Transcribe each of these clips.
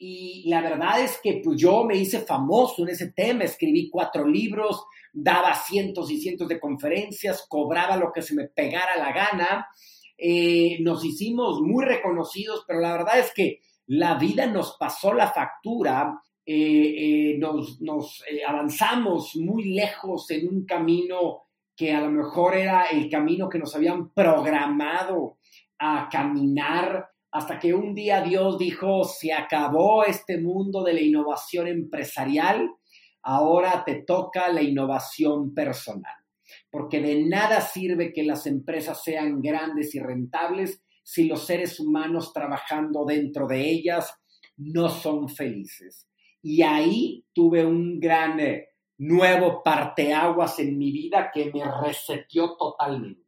Y la verdad es que pues, yo me hice famoso en ese tema, escribí cuatro libros, daba cientos y cientos de conferencias, cobraba lo que se me pegara la gana. Eh, nos hicimos muy reconocidos, pero la verdad es que la vida nos pasó la factura, eh, eh, nos, nos avanzamos muy lejos en un camino que a lo mejor era el camino que nos habían programado a caminar hasta que un día Dios dijo, se acabó este mundo de la innovación empresarial, ahora te toca la innovación personal. Porque de nada sirve que las empresas sean grandes y rentables si los seres humanos trabajando dentro de ellas no son felices. Y ahí tuve un gran eh, nuevo parteaguas en mi vida que me reseteó totalmente.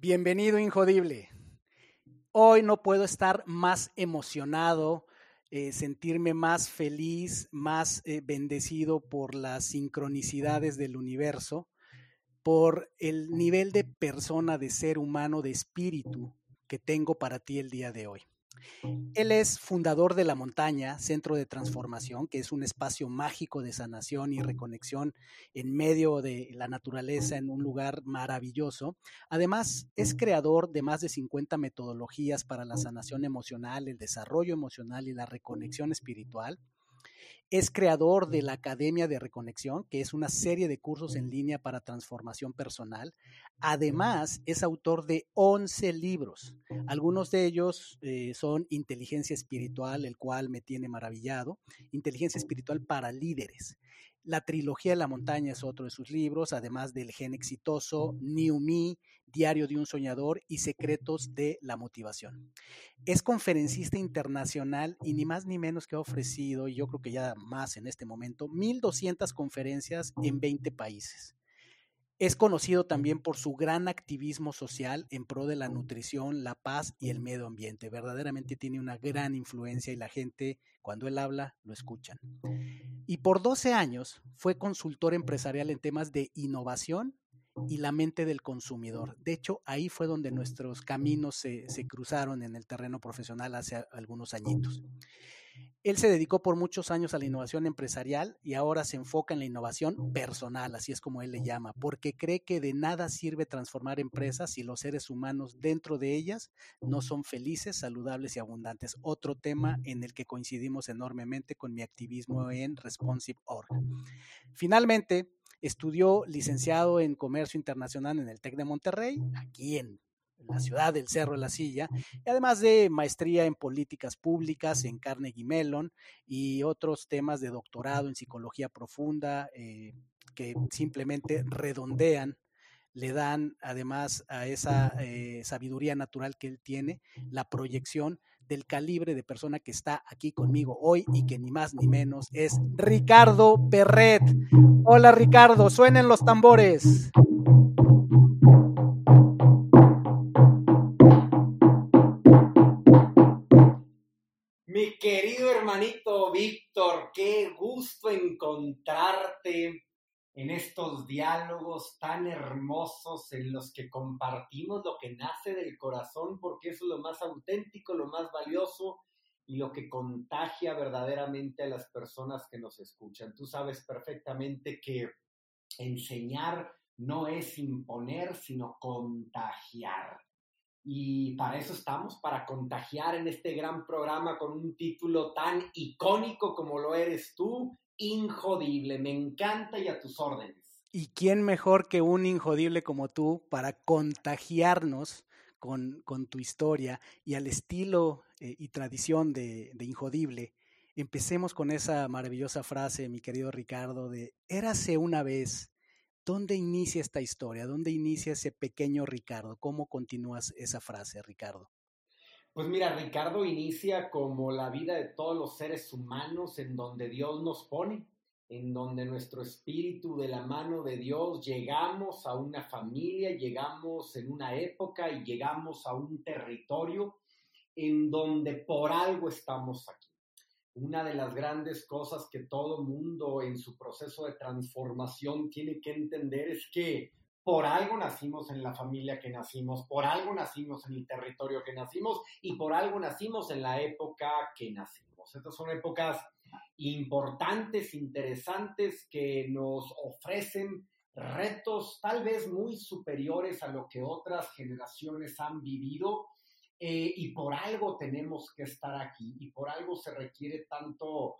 Bienvenido, Injodible. Hoy no puedo estar más emocionado, eh, sentirme más feliz, más eh, bendecido por las sincronicidades del universo, por el nivel de persona, de ser humano, de espíritu que tengo para ti el día de hoy. Él es fundador de La Montaña, Centro de Transformación, que es un espacio mágico de sanación y reconexión en medio de la naturaleza, en un lugar maravilloso. Además, es creador de más de 50 metodologías para la sanación emocional, el desarrollo emocional y la reconexión espiritual. Es creador de la Academia de Reconexión, que es una serie de cursos en línea para transformación personal. Además, es autor de 11 libros. Algunos de ellos eh, son Inteligencia Espiritual, el cual me tiene maravillado, Inteligencia Espiritual para Líderes. La trilogía de la montaña es otro de sus libros, además del gen exitoso, New Me, Diario de un Soñador y Secretos de la Motivación. Es conferencista internacional y ni más ni menos que ha ofrecido, y yo creo que ya más en este momento, 1.200 conferencias en 20 países. Es conocido también por su gran activismo social en pro de la nutrición, la paz y el medio ambiente. Verdaderamente tiene una gran influencia y la gente, cuando él habla, lo escuchan. Y por 12 años fue consultor empresarial en temas de innovación y la mente del consumidor. De hecho, ahí fue donde nuestros caminos se, se cruzaron en el terreno profesional hace algunos añitos. Él se dedicó por muchos años a la innovación empresarial y ahora se enfoca en la innovación personal, así es como él le llama, porque cree que de nada sirve transformar empresas si los seres humanos dentro de ellas no son felices, saludables y abundantes. Otro tema en el que coincidimos enormemente con mi activismo en Responsive Org. Finalmente, estudió licenciado en Comercio Internacional en el TEC de Monterrey, aquí en la ciudad del Cerro de la Silla, y además de maestría en políticas públicas en Carnegie Mellon y otros temas de doctorado en psicología profunda eh, que simplemente redondean le dan además a esa eh, sabiduría natural que él tiene, la proyección del calibre de persona que está aquí conmigo hoy y que ni más ni menos es Ricardo Perret. Hola Ricardo, suenen los tambores. Mi querido hermanito Víctor, qué gusto encontrarte en estos diálogos tan hermosos en los que compartimos lo que nace del corazón, porque eso es lo más auténtico, lo más valioso y lo que contagia verdaderamente a las personas que nos escuchan. Tú sabes perfectamente que enseñar no es imponer, sino contagiar. Y para eso estamos, para contagiar en este gran programa con un título tan icónico como lo eres tú, Injodible. Me encanta y a tus órdenes. ¿Y quién mejor que un injodible como tú para contagiarnos con, tu historia y al estilo eh, y tradición de, de Injodible? Empecemos con esa maravillosa frase, mi querido Ricardo, de érase una vez ¿Dónde inicia esta historia? ¿Dónde inicia ese pequeño Ricardo? ¿Cómo continúas esa frase, Ricardo? Pues mira, Ricardo inicia como la vida de todos los seres humanos en donde Dios nos pone, en donde nuestro espíritu de la mano de Dios llegamos a una familia, llegamos en una época y llegamos a un territorio en donde por algo estamos aquí. Una de las grandes cosas que todo mundo en su proceso de transformación tiene que entender es que por algo nacimos en la familia que nacimos, por algo nacimos en el territorio que nacimos y por algo nacimos en la época que nacimos. Estas son épocas importantes, interesantes, que nos ofrecen retos tal vez muy superiores a lo que otras generaciones han vivido eh, y por algo tenemos que estar aquí y por algo se requiere tanto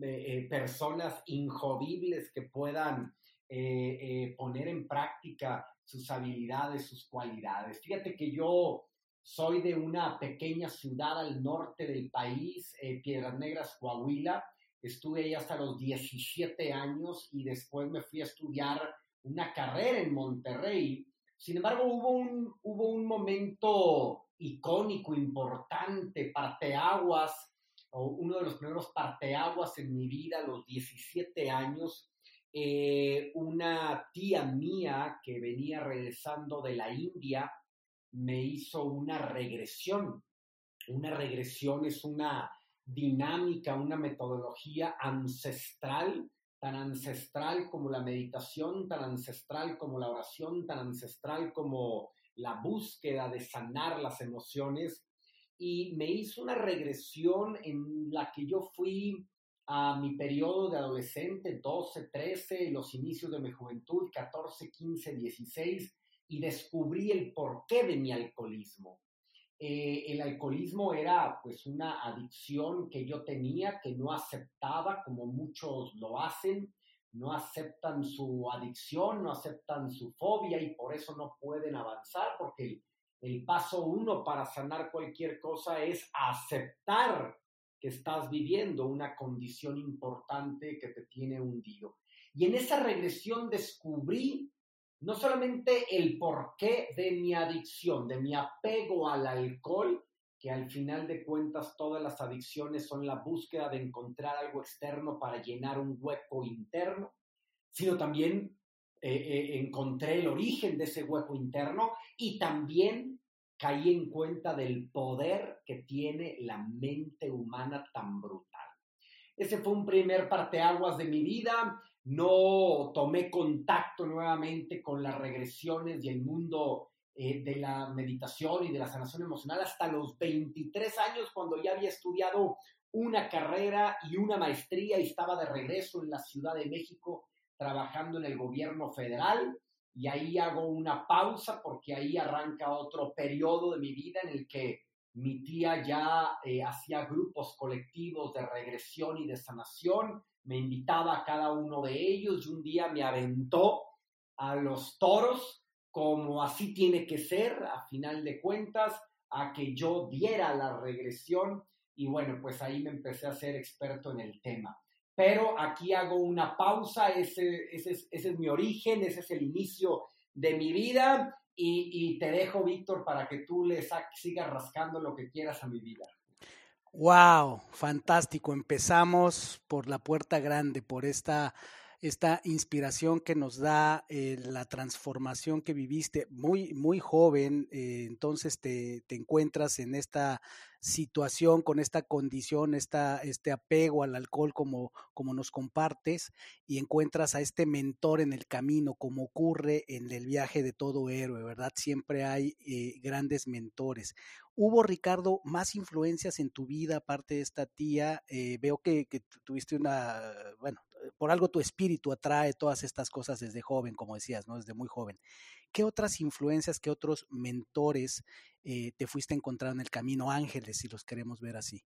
eh, personas injodibles que puedan eh, poner en práctica sus habilidades, sus cualidades. Fíjate que yo soy de una pequeña ciudad al norte del país, Piedras Negras, Coahuila. Estuve ahí hasta los 17 años y después me fui a estudiar una carrera en Monterrey. Sin embargo, hubo un, hubo un momento icónico, importante, parteaguas, o uno de los primeros parteaguas en mi vida, los 17 años, eh, una tía mía que venía regresando de la India me hizo una regresión. Una regresión es una dinámica, una metodología ancestral, tan ancestral como la meditación, tan ancestral como la oración, tan ancestral como la búsqueda de sanar las emociones y me hizo una regresión en la que yo fui a mi periodo de adolescente, 12, 13, los inicios de mi juventud, 14, 15, 16, y descubrí el porqué de mi alcoholismo. Eh, el alcoholismo era pues una adicción que yo tenía, que no aceptaba como muchos lo hacen, no aceptan su adicción, no aceptan su fobia y por eso no pueden avanzar, porque el, paso uno para sanar cualquier cosa es aceptar que estás viviendo una condición importante que te tiene hundido. Y en esa regresión descubrí no solamente el porqué de mi adicción, de mi apego al alcohol, que al final de cuentas todas las adicciones son la búsqueda de encontrar algo externo para llenar un hueco interno, sino también eh, eh, encontré el origen de ese hueco interno y también caí en cuenta del poder que tiene la mente humana tan brutal. Ese fue un primer parteaguas de mi vida. No tomé contacto nuevamente con las regresiones y el mundo eh, de la meditación y de la sanación emocional hasta los 23 años, cuando ya había estudiado una carrera y una maestría y estaba de regreso en la Ciudad de México trabajando en el gobierno federal. Y ahí hago una pausa porque ahí arranca otro periodo de mi vida en el que mi tía ya eh, hacía grupos colectivos de regresión y de sanación, me invitaba a cada uno de ellos y un día me aventó a los toros como así tiene que ser, a final de cuentas, a que yo diera la regresión y bueno, pues ahí me empecé a ser experto en el tema. Pero aquí hago una pausa, ese, es mi origen, ese es el inicio de mi vida y, te dejo, Víctor, para que tú le sigas rascando lo que quieras a mi vida. Wow, fantástico. Empezamos por la puerta grande, por esta esta inspiración que nos da eh, la transformación que viviste muy, muy joven, eh, entonces te, te, encuentras en esta situación, con esta condición, esta, este apego al alcohol como, como nos compartes y encuentras a este mentor en el camino, como ocurre en el viaje de todo héroe, ¿verdad? Siempre hay eh, grandes mentores. ¿Hubo, Ricardo, más influencias en tu vida aparte de esta tía? veo que, que, tuviste una, bueno, por algo tu espíritu atrae todas estas cosas desde joven, como decías, ¿no? Desde muy joven. ¿Qué otras influencias, qué otros mentores eh, te fuiste encontrando en el camino, ángeles, si los queremos ver así?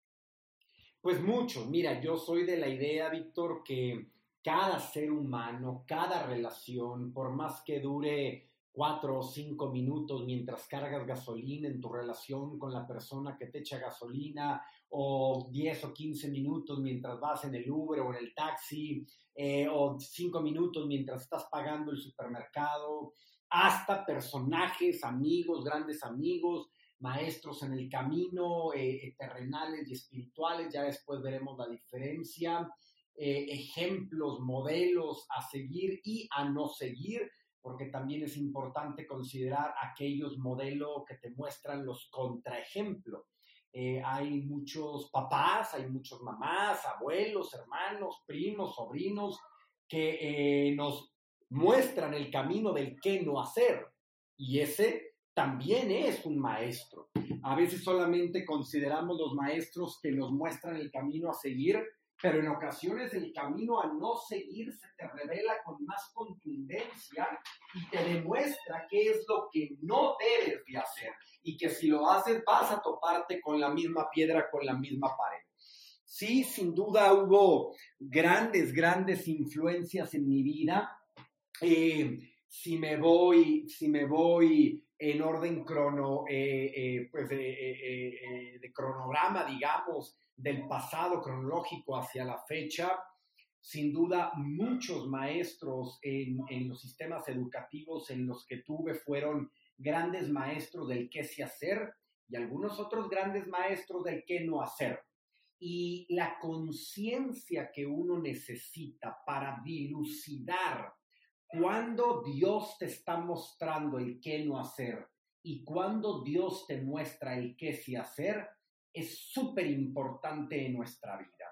Pues mucho. Mira, yo soy de la idea, Víctor, que cada ser humano, cada relación, por más que dure cuatro o cinco minutos mientras cargas gasolina en tu relación con la persona que te echa gasolina, o diez o quince minutos mientras vas en el Uber o en el taxi, eh, o cinco minutos mientras estás pagando el supermercado, hasta personajes, amigos, grandes amigos, maestros en el camino, eh, terrenales y espirituales, ya después veremos la diferencia, eh, ejemplos, modelos a seguir y a no seguir porque también es importante considerar aquellos modelos que te muestran los contraejemplos. Eh, hay muchos papás, hay muchos mamás, abuelos, hermanos, primos, sobrinos, que eh, nos muestran el camino del qué no hacer. Y ese también es un maestro. A veces solamente consideramos los maestros que nos muestran el camino a seguir pero en ocasiones el camino a no seguir se te revela con más contundencia y te demuestra qué es lo que no debes de hacer y que si lo haces vas a toparte con la misma piedra, con la misma pared. Sí, sin duda hubo grandes, grandes influencias en mi vida. Eh, si me voy, si me voy en orden crono, eh, eh, pues de cronograma, digamos, del pasado cronológico hacia la fecha. Sin duda, muchos maestros en, los sistemas educativos en los que tuve fueron grandes maestros del qué se hacer y algunos otros grandes maestros del qué no hacer. Y la conciencia que uno necesita para dilucidar cuando Dios te está mostrando el qué no hacer y cuando Dios te muestra el qué sí hacer, es súper importante en nuestra vida.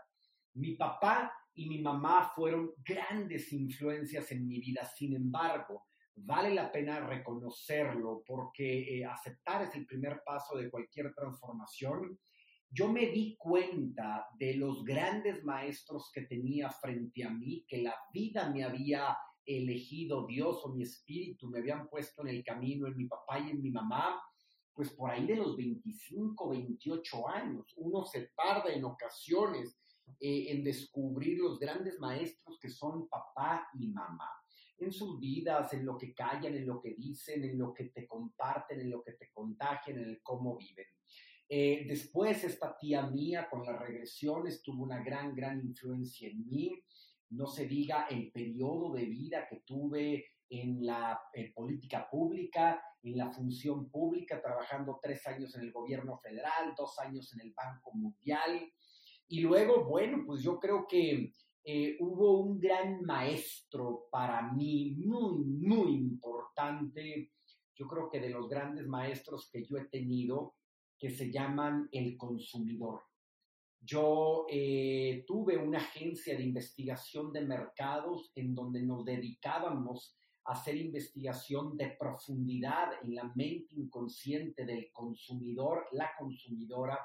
Mi papá y mi mamá fueron grandes influencias en mi vida, sin embargo, vale la pena reconocerlo porque eh, aceptar es el primer paso de cualquier transformación. Yo me di cuenta de los grandes maestros que tenía frente a mí, que la vida me había elegido, Dios o mi espíritu me habían puesto en el camino, en mi papá y en mi mamá, pues por ahí de los 25, 28 años. Uno se tarda en ocasiones eh, en descubrir los grandes maestros que son papá y mamá en sus vidas, en lo que callan, en lo que dicen, en lo que te comparten, en lo que te contagian, en el cómo viven. Eh, después, esta tía mía con las regresiones tuvo una gran, gran influencia en mí. No se diga el periodo de vida que tuve en la política pública, en la función pública, trabajando tres años en el gobierno federal, dos años en el Banco Mundial. Y luego, bueno, pues yo creo que eh, hubo un gran maestro para mí, muy, muy importante, yo creo que de los grandes maestros que yo he tenido, que se llaman el consumidor. Yo eh, tuve una agencia de investigación de mercados en donde nos dedicábamos hacer investigación de profundidad en la mente inconsciente del consumidor, la consumidora,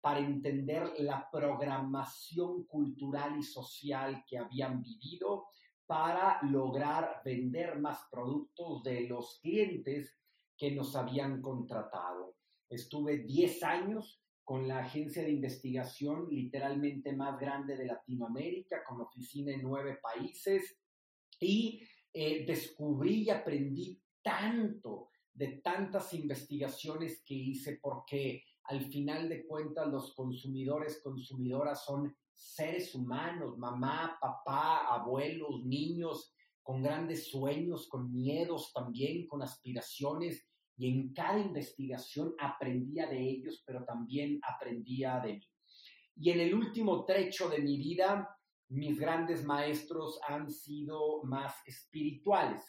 para entender la programación cultural y social que habían vivido para lograr vender más productos de los clientes que nos habían contratado. Estuve 10 años con la agencia de investigación literalmente más grande de Latinoamérica, con oficina en nueve países. Y eh, descubrí y aprendí tanto de tantas investigaciones que hice porque al final de cuentas los consumidores, consumidoras son seres humanos, mamá, papá, abuelos, niños, con grandes sueños, con miedos también, con aspiraciones, y en cada investigación aprendía de ellos, pero también aprendía de mí. Y en el último trecho de mi vida, mis grandes maestros han sido más espirituales.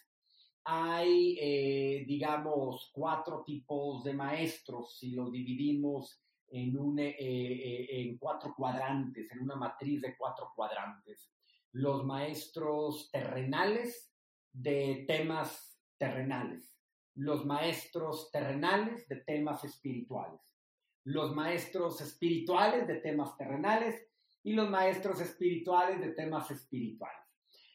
Hay, eh, digamos, cuatro tipos de maestros, si lo dividimos en, un, eh, eh, en cuatro cuadrantes, en una matriz de cuatro cuadrantes. Los maestros terrenales de temas terrenales, los maestros terrenales de temas espirituales, los maestros espirituales de temas terrenales y los maestros espirituales de temas espirituales.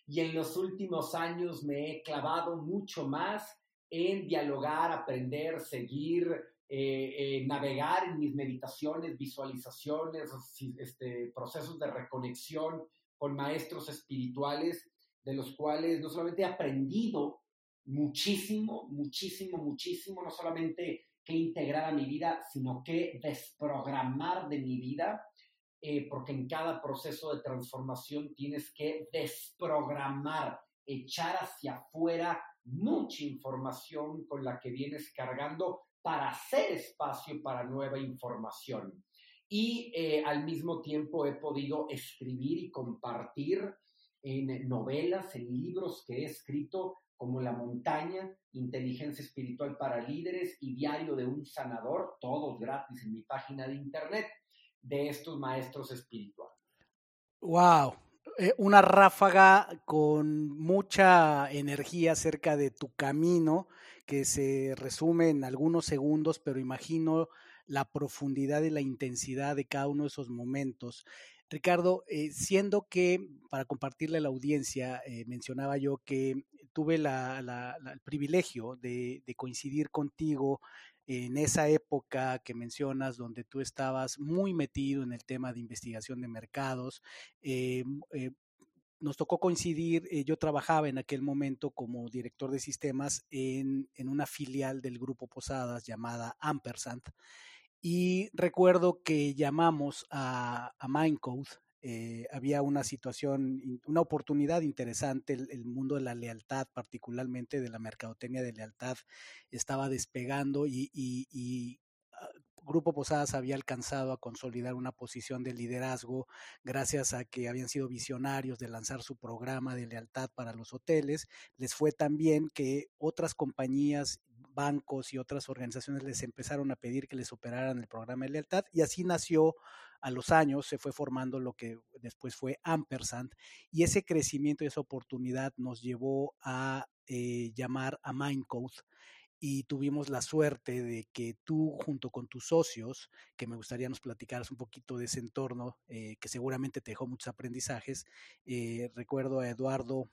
Y en los últimos años me he clavado mucho más en dialogar, aprender, seguir, eh, eh, navegar en mis meditaciones, visualizaciones, este, procesos de reconexión con maestros espirituales, de los cuales no solamente he aprendido, muchísimo, muchísimo, muchísimo, no solamente que integrar a mi vida, sino que desprogramar de mi vida, eh, porque en cada proceso de transformación tienes que desprogramar, echar hacia afuera mucha información con la que vienes cargando para hacer espacio para nueva información. Y eh, al mismo tiempo he podido escribir y compartir en novelas, en libros que he escrito como La montaña, Inteligencia Espiritual para Líderes y Diario de un Sanador, todos gratis en mi página de internet, de estos maestros espirituales. ¡Wow! Eh, una ráfaga con mucha energía acerca de tu camino, que se resume en algunos segundos, pero imagino la profundidad y la intensidad de cada uno de esos momentos. Ricardo, eh, siendo que, para compartirle a la audiencia, eh, mencionaba yo que tuve el privilegio de, coincidir contigo en esa época que mencionas, donde tú estabas muy metido en el tema de investigación de mercados. Eh, nos tocó coincidir, yo trabajaba en aquel momento como director de sistemas en, una filial del grupo Posadas llamada Ampersand. Y recuerdo que llamamos a, a Mindcode, eh, había una situación, una oportunidad interesante, el, mundo de la lealtad, particularmente de la mercadotecnia de lealtad, estaba despegando y, ah, Grupo Posadas había alcanzado a consolidar una posición de liderazgo gracias a que habían sido visionarios de lanzar su programa de lealtad para los hoteles. Les fue tan bien que otras compañías bancos y otras organizaciones les empezaron a pedir que les operaran el programa de lealtad y así nació a los años, se fue formando lo que después fue Ampersand y ese crecimiento y esa oportunidad nos llevó a eh, llamar a Mindcode y tuvimos la suerte de que tú junto con tus socios, que me gustaría nos platicaras un poquito de ese entorno, eh, que seguramente te dejó muchos aprendizajes. Eh, recuerdo a Eduardo,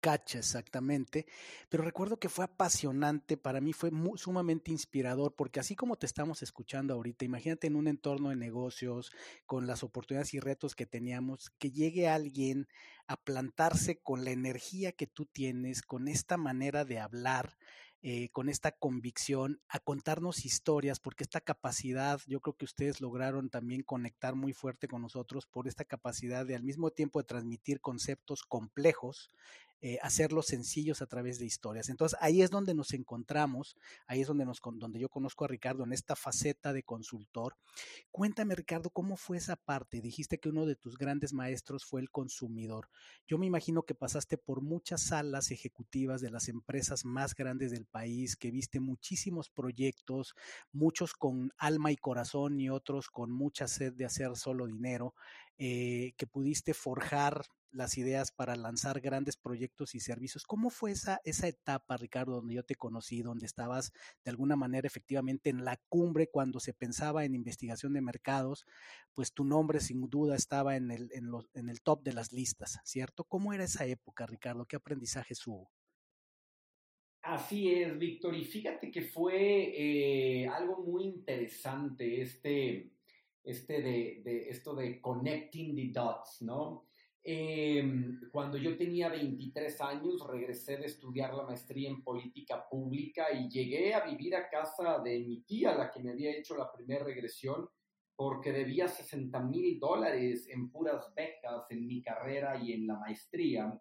Cacha, exactamente. Pero recuerdo que fue apasionante, para mí fue sumamente inspirador, porque así como te estamos escuchando ahorita, imagínate en un entorno de negocios, con las oportunidades y retos que teníamos, que llegue alguien a plantarse con la energía que tú tienes, con esta manera de hablar, eh, con esta convicción, a contarnos historias, porque esta capacidad, yo creo que ustedes lograron también conectar muy fuerte con nosotros por esta capacidad de al mismo tiempo de transmitir conceptos complejos eh, hacerlos sencillos a través de historias. Entonces ahí es donde nos encontramos, ahí es donde, nos, donde yo conozco a Ricardo en esta faceta de consultor. Cuéntame Ricardo, ¿cómo fue esa parte? Dijiste que uno de tus grandes maestros fue el consumidor. Yo me imagino que pasaste por muchas salas ejecutivas de las empresas más grandes del país, que viste muchísimos proyectos, muchos con alma y corazón y otros con mucha sed de hacer solo dinero, eh, que pudiste forjar las ideas para lanzar grandes proyectos y servicios. ¿Cómo fue esa, esa etapa, Ricardo, donde yo te conocí, donde estabas de alguna manera efectivamente en la cumbre cuando se pensaba en investigación de mercados? Pues tu nombre sin duda estaba en el, en, en el top de las listas, ¿cierto? ¿Cómo era esa época, Ricardo? ¿Qué aprendizaje hubo? Así es, Víctor. Y fíjate que fue eh, algo muy interesante este, este de, de, esto de connecting the dots, ¿no? Em, cuando yo tenía 23 años, regresé de estudiar la maestría en política pública y llegué a vivir a casa de mi tía, la que me había hecho la primera regresión, porque debía 60 mil dólares en puras becas en mi carrera y en la maestría.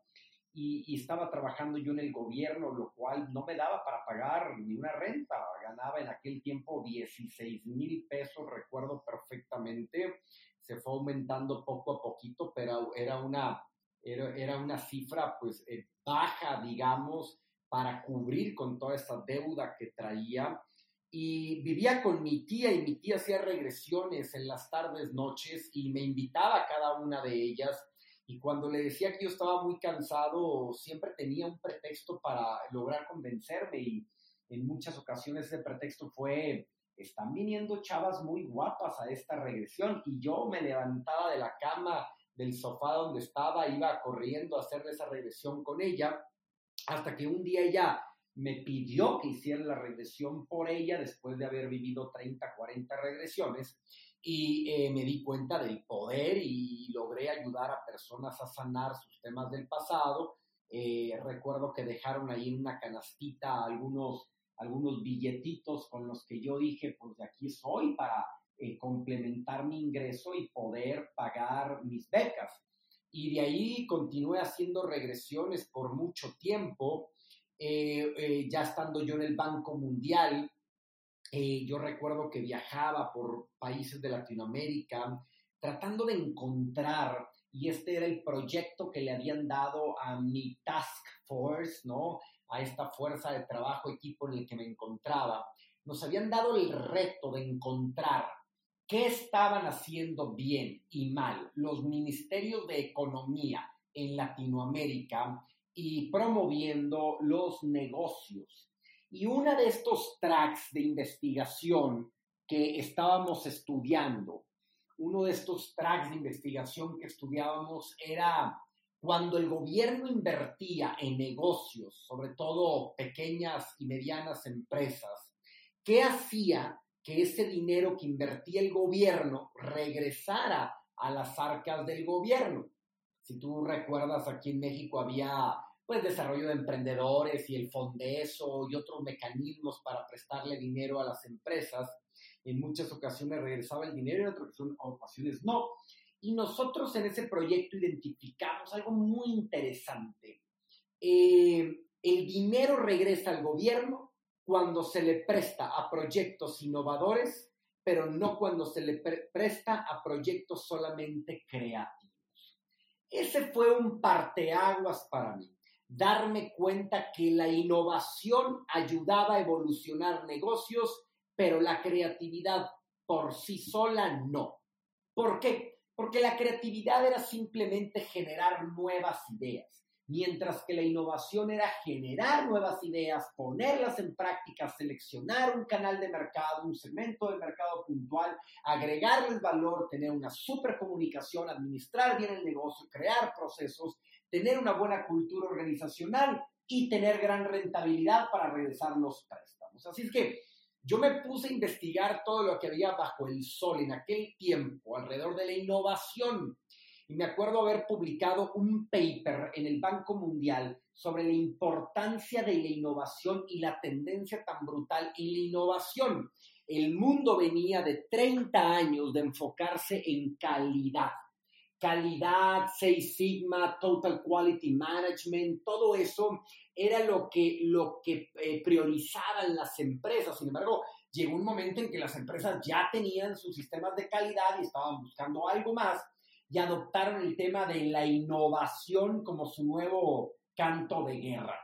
Y, y, estaba trabajando yo en el gobierno, lo cual no me daba para pagar ni una renta. Ganaba en aquel tiempo 16 mil pesos, recuerdo perfectamente se fue aumentando poco a poquito, pero era una, era, una cifra pues eh, baja, digamos, para cubrir con toda esa deuda que traía. Y vivía con mi tía y mi tía hacía regresiones en las tardes, noches y me invitaba a cada una de ellas. Y cuando le decía que yo estaba muy cansado, siempre tenía un pretexto para lograr convencerme y en muchas ocasiones ese pretexto fue están viniendo chavas muy guapas a esta regresión y yo me levantaba de la cama del sofá donde estaba, iba corriendo a hacer esa regresión con ella, hasta que un día ella me pidió que hiciera la regresión por ella después de haber vivido 30, 40 regresiones y eh, me di cuenta del poder y logré ayudar a personas a sanar sus temas del pasado. Eh, recuerdo que dejaron ahí en una canastita algunos, algunos billetitos con los que yo dije, pues de aquí soy para eh, complementar mi ingreso y poder pagar mis becas. Y de ahí continué haciendo regresiones por mucho tiempo, eh, ya estando yo en el Banco Mundial. yo recuerdo que viajaba por países de Latinoamérica tratando de encontrar y este era el proyecto que le habían dado a mi task force, ¿no? A esta fuerza de trabajo, equipo en el que me encontraba. Nos habían dado el reto de encontrar qué estaban haciendo bien y mal los ministerios de economía en Latinoamérica y promoviendo los negocios. Y uno de estos tracks de investigación que estábamos estudiando uno de estos tracks de investigación que estudiábamos era cuando el gobierno invertía en negocios, sobre todo pequeñas y medianas empresas, ¿qué hacía que ese dinero que invertía el gobierno regresara a las arcas del gobierno? Si tú recuerdas, aquí en México había pues desarrollo de emprendedores y el Fondeso y otros mecanismos para prestarle dinero a las empresas en muchas ocasiones regresaba el dinero, en otras ocasiones no. Y nosotros en ese proyecto identificamos algo muy interesante. Eh, el dinero regresa al gobierno cuando se le presta a proyectos innovadores, pero no cuando se le presta a proyectos solamente creativos. Ese fue un parteaguas para mí, darme cuenta que la innovación ayudaba a evolucionar negocios pero la creatividad por sí sola no. ¿Por qué? Porque la creatividad era simplemente generar nuevas ideas, mientras que la innovación era generar nuevas ideas, ponerlas en práctica, seleccionar un canal de mercado, un segmento de mercado puntual, agregarles valor, tener una super comunicación, administrar bien el negocio, crear procesos, tener una buena cultura organizacional y tener gran rentabilidad para regresar los préstamos. Así es que yo me puse a investigar todo lo que había bajo el sol en aquel tiempo alrededor de la innovación. Y me acuerdo haber publicado un paper en el Banco Mundial sobre la importancia de la innovación y la tendencia tan brutal en la innovación. El mundo venía de 30 años de enfocarse en calidad calidad, Six Sigma, Total Quality Management, todo eso era lo que, lo que eh, priorizaban las empresas. Sin embargo, llegó un momento en que las empresas ya tenían sus sistemas de calidad y estaban buscando algo más y adoptaron el tema de la innovación como su nuevo canto de guerra.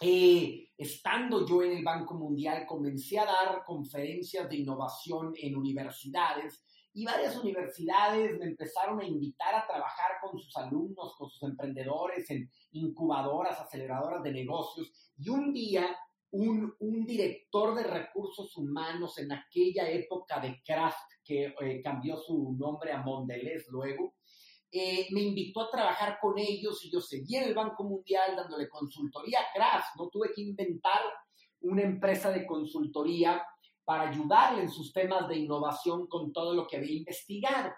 Eh, estando yo en el Banco Mundial, comencé a dar conferencias de innovación en universidades y varias universidades me empezaron a invitar a trabajar con sus alumnos, con sus emprendedores en incubadoras, aceleradoras de negocios. Y un día, un, director de recursos humanos en aquella época de Kraft, que eh, cambió su nombre a Mondelez luego, eh, me invitó a trabajar con ellos y yo seguí en el Banco Mundial dándole consultoría a Kraft. No tuve que inventar una empresa de consultoría para ayudarle en sus temas de innovación con todo lo que había investigado.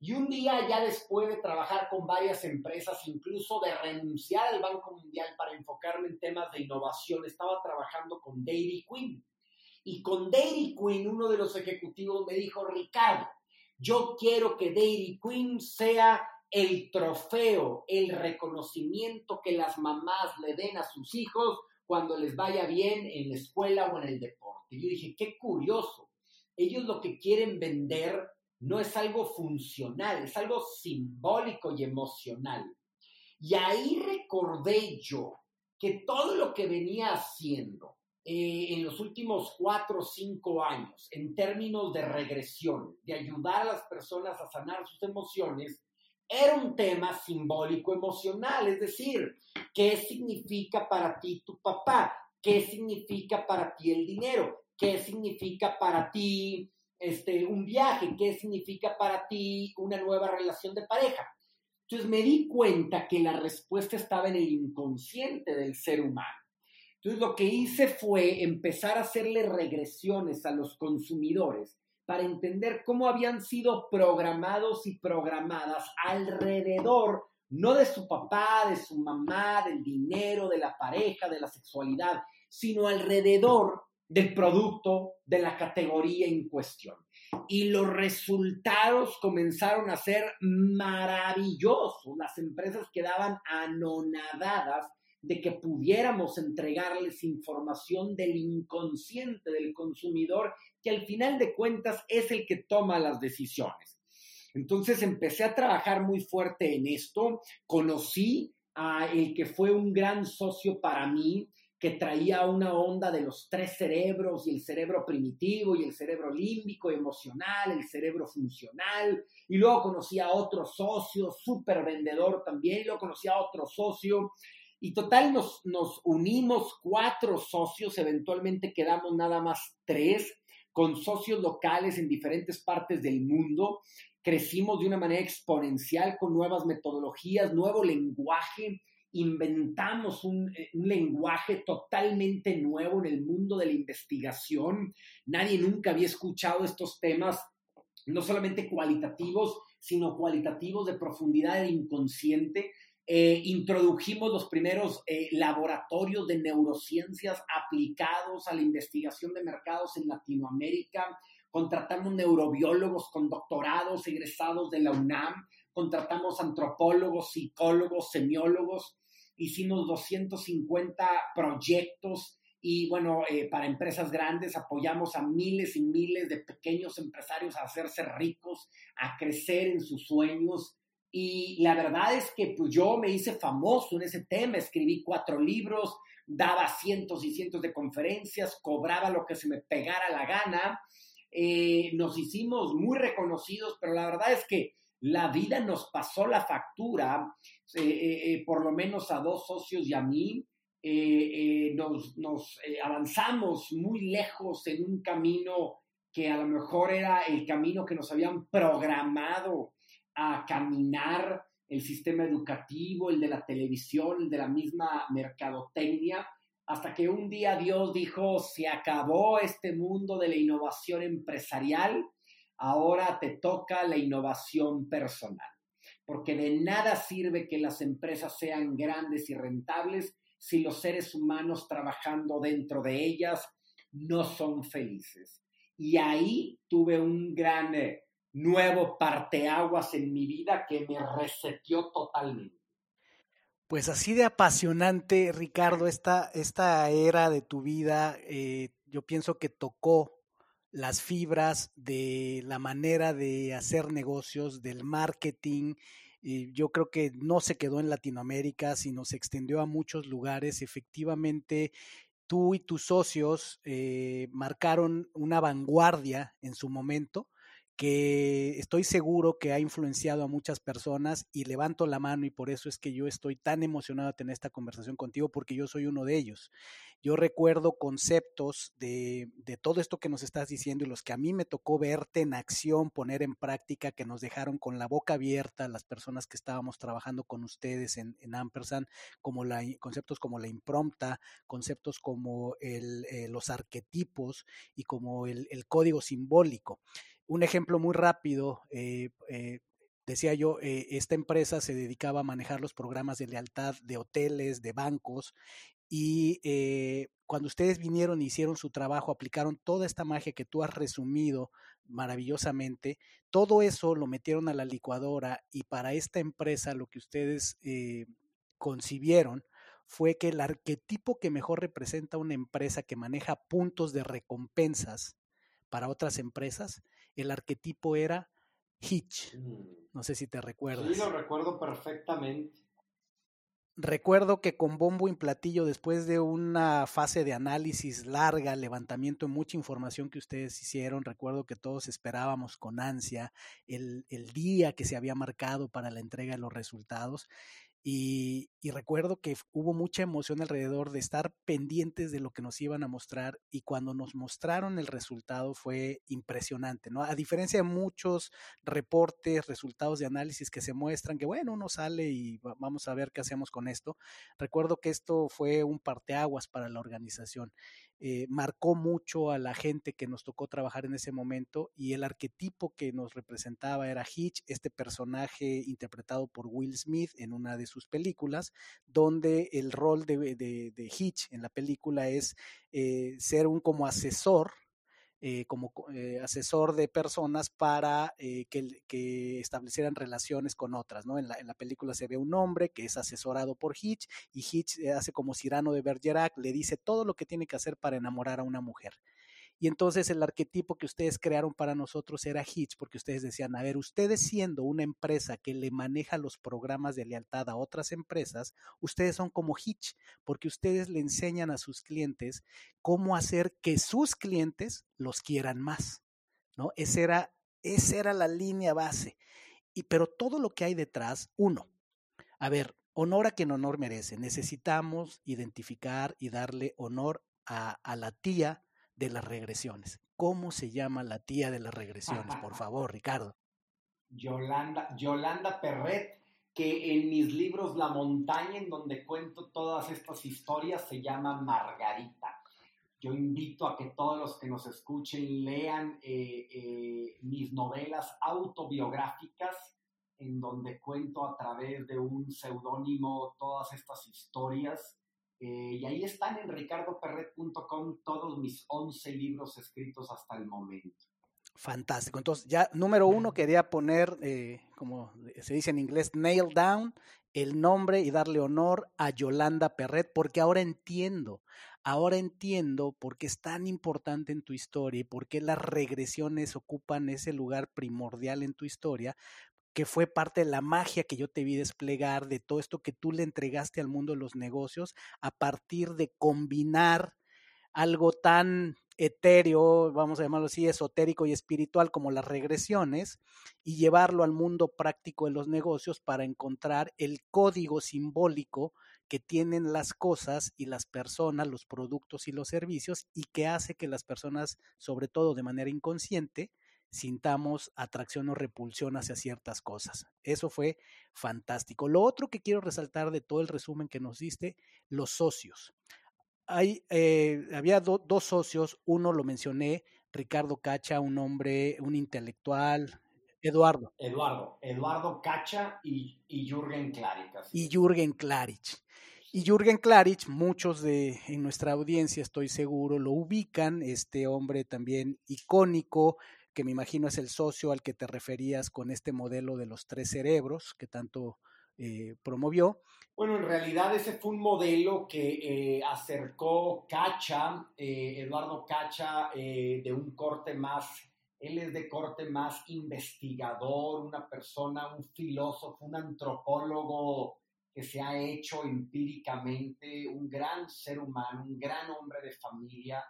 Y un día, ya después de trabajar con varias empresas, incluso de renunciar al Banco Mundial para enfocarme en temas de innovación, estaba trabajando con Dairy Queen. Y con Dairy Queen, uno de los ejecutivos me dijo, Ricardo, yo quiero que Dairy Queen sea el trofeo, el reconocimiento que las mamás le den a sus hijos cuando les vaya bien en la escuela o en el deporte. Y yo dije, qué curioso. Ellos lo que quieren vender no es algo funcional, es algo simbólico y emocional. Y ahí recordé yo que todo lo que venía haciendo eh, en los últimos cuatro o cinco años, en términos de regresión, de ayudar a las personas a sanar sus emociones, era un tema simbólico emocional, es decir, ¿qué significa para ti tu papá? ¿Qué significa para ti el dinero? ¿Qué significa para ti este, un viaje? ¿Qué significa para ti una nueva relación de pareja? Entonces me di cuenta que la respuesta estaba en el inconsciente del ser humano. Entonces lo que hice fue empezar a hacerle regresiones a los consumidores para entender cómo habían sido programados y programadas alrededor no de su papá, de su mamá, del dinero, de la pareja, de la sexualidad, sino alrededor del producto de la categoría en cuestión. Y los resultados comenzaron a ser maravillosos. Las empresas quedaban anonadadas de que pudiéramos entregarles información del inconsciente del consumidor, que al final de cuentas es el que toma las decisiones. Entonces empecé a trabajar muy fuerte en esto, conocí a el que fue un gran socio para mí, que traía una onda de los tres cerebros y el cerebro primitivo y el cerebro límbico, emocional, el cerebro funcional. Y luego conocí a otro socio, súper vendedor también, luego conocí a otro socio. Y total nos, nos unimos cuatro socios, eventualmente quedamos nada más tres, con socios locales en diferentes partes del mundo. Crecimos de una manera exponencial con nuevas metodologías, nuevo lenguaje inventamos eh, un, lenguaje totalmente nuevo en el mundo de la investigación. Nadie nunca había escuchado estos temas, no solamente cualitativos, sino cualitativos de profundidad e inconsciente. Eh, introdujimos los primeros eh, laboratorios de neurociencias aplicados a la investigación de mercados en Latinoamérica. Contratamos neurobiólogos con doctorados egresados de la UNAM contratamos antropólogos, psicólogos, semiólogos, hicimos 250 proyectos y bueno, eh, para empresas grandes apoyamos a miles y miles de pequeños empresarios a hacerse ricos, a crecer en sus sueños. Y la verdad es que pues, yo me hice famoso en ese tema, escribí cuatro libros, daba cientos y cientos de conferencias, cobraba lo que se me pegara la gana. Eh, nos hicimos muy reconocidos, pero la verdad es que la vida nos pasó la factura, eh, eh, por lo menos a dos socios y a mí. nos, nos avanzamos muy lejos en un camino que a lo mejor era el camino que nos habían programado a caminar el sistema educativo, el de la televisión, el de la misma mercadotecnia, hasta que un día Dios dijo, se acabó este mundo de la innovación empresarial, ahora te toca la innovación personal, porque de nada sirve que las empresas sean grandes y rentables si los seres humanos trabajando dentro de ellas no son felices. Y ahí tuve un gran eh, nuevo parteaguas en mi vida que me reseteó totalmente. Pues así de apasionante, Ricardo, esta, esta era de tu vida, eh, yo pienso que tocó las fibras de la manera de hacer negocios, del marketing. Y yo creo que no se quedó en Latinoamérica, sino se extendió a muchos lugares. Efectivamente, tú y tus socios eh, marcaron una vanguardia en su momento que estoy seguro que ha influenciado a muchas personas y levanto la mano y por eso es que yo estoy tan emocionado de tener esta conversación contigo porque yo soy uno de ellos. Yo recuerdo conceptos de, de todo esto que nos estás diciendo y los que a mí me tocó verte en acción, poner en práctica, que nos dejaron con la boca abierta las personas que estábamos trabajando con ustedes en, en Ampersand, como la, conceptos como la impronta, conceptos como el, eh, los arquetipos y como el, el código simbólico. Un ejemplo muy rápido, eh, eh, decía yo, eh, esta empresa se dedicaba a manejar los programas de lealtad de hoteles, de bancos, y cuando ustedes vinieron y hicieron su trabajo, aplicaron toda esta magia que tú has resumido maravillosamente, todo eso lo metieron a la licuadora y para esta empresa lo que ustedes concibieron fue que el arquetipo que mejor representa una empresa que maneja puntos de recompensas para otras empresas el arquetipo era Hitch. Mm. No sé si te recuerdas. Sí, lo recuerdo perfectamente. Recuerdo que con bombo y platillo, después de una fase de análisis larga, levantamiento de mucha información que ustedes hicieron, recuerdo que todos esperábamos con ansia el, el día que se había marcado para la entrega de los resultados y, recuerdo que hubo mucha emoción alrededor de estar pendientes de lo que nos iban a mostrar y cuando nos mostraron el resultado fue impresionante, ¿no? A diferencia de muchos reportes, resultados de análisis que se muestran que, bueno, uno sale y vamos a ver qué hacemos con esto, recuerdo que esto fue un parteaguas para la organización eh, marcó mucho a la gente que nos tocó trabajar en ese momento y el arquetipo que nos representaba era Hitch, este personaje interpretado por Will Smith en una de sus películas, donde el rol de, Hitch en la película es eh, ser un como asesor eh, como eh, asesor de personas para eh, que, establecieran relaciones con otras. ¿no? En, la, en la película se ve un hombre que es asesorado por Hitch y Hitch hace como Cyrano de Bergerac, le dice todo lo que tiene que hacer para enamorar a una mujer. Y entonces el arquetipo que ustedes crearon para nosotros era Hitch, porque ustedes decían, a ver, ustedes siendo una empresa que le maneja los programas de lealtad a otras empresas, ustedes son como Hitch, porque ustedes le enseñan a sus clientes cómo hacer que sus clientes los quieran más. ¿no? Esa era, esa era la línea base. Y, pero todo lo que hay detrás, uno, a ver, honor a quien honor merece. Necesitamos identificar y darle honor a, a la tía de las regresiones. ¿Cómo se llama la tía de las regresiones? Por favor, Ricardo. Yolanda, Yolanda Perret, que en mis libros La montaña, en donde cuento todas estas historias, se llama Margarita. Yo invito a que todos los que nos escuchen lean eh, eh, mis novelas autobiográficas, en donde cuento a través de un seudónimo todas estas historias eh, y ahí están en ricardoperret.com todos mis 11 libros escritos hasta el momento. Fantástico. Entonces, ya número uno, quería poner, eh, como se dice en inglés, nail down, el nombre y darle honor a Yolanda Perret, porque ahora entiendo, ahora entiendo por qué es tan importante en tu historia y por qué las regresiones ocupan ese lugar primordial en tu historia, que fue parte de la magia que yo te vi desplegar, de todo esto que tú le entregaste al mundo de los negocios, a partir de combinar algo tan etéreo, vamos a llamarlo así, esotérico y espiritual como las regresiones, y llevarlo al mundo práctico de los negocios para encontrar el código simbólico que tienen las cosas y las personas, los productos y los servicios, y que hace que las personas, sobre todo de manera inconsciente, sintamos atracción o repulsión hacia ciertas cosas. Eso fue fantástico. Lo otro que quiero resaltar de todo el resumen que nos diste, los socios. Hay, eh, había dos socios, uno lo mencioné, Ricardo Cacha, un hombre, un intelectual, Eduardo. Eduardo, Eduardo Cacha y, y Jürgen Klarich. Y Jürgen Klarich. Y Jürgen Klarich, muchos de en nuestra audiencia, estoy seguro, lo ubican, este hombre también icónico, que me imagino es el socio al que te referías con este modelo de los tres cerebros que tanto eh, promovió. Bueno, en realidad ese fue un modelo que eh, acercó Cacha, eh, Eduardo Cacha, de un corte más, él es de corte más investigador, una persona, un filósofo, un antropólogo que se ha hecho empíricamente, un gran ser humano, un gran hombre de familia,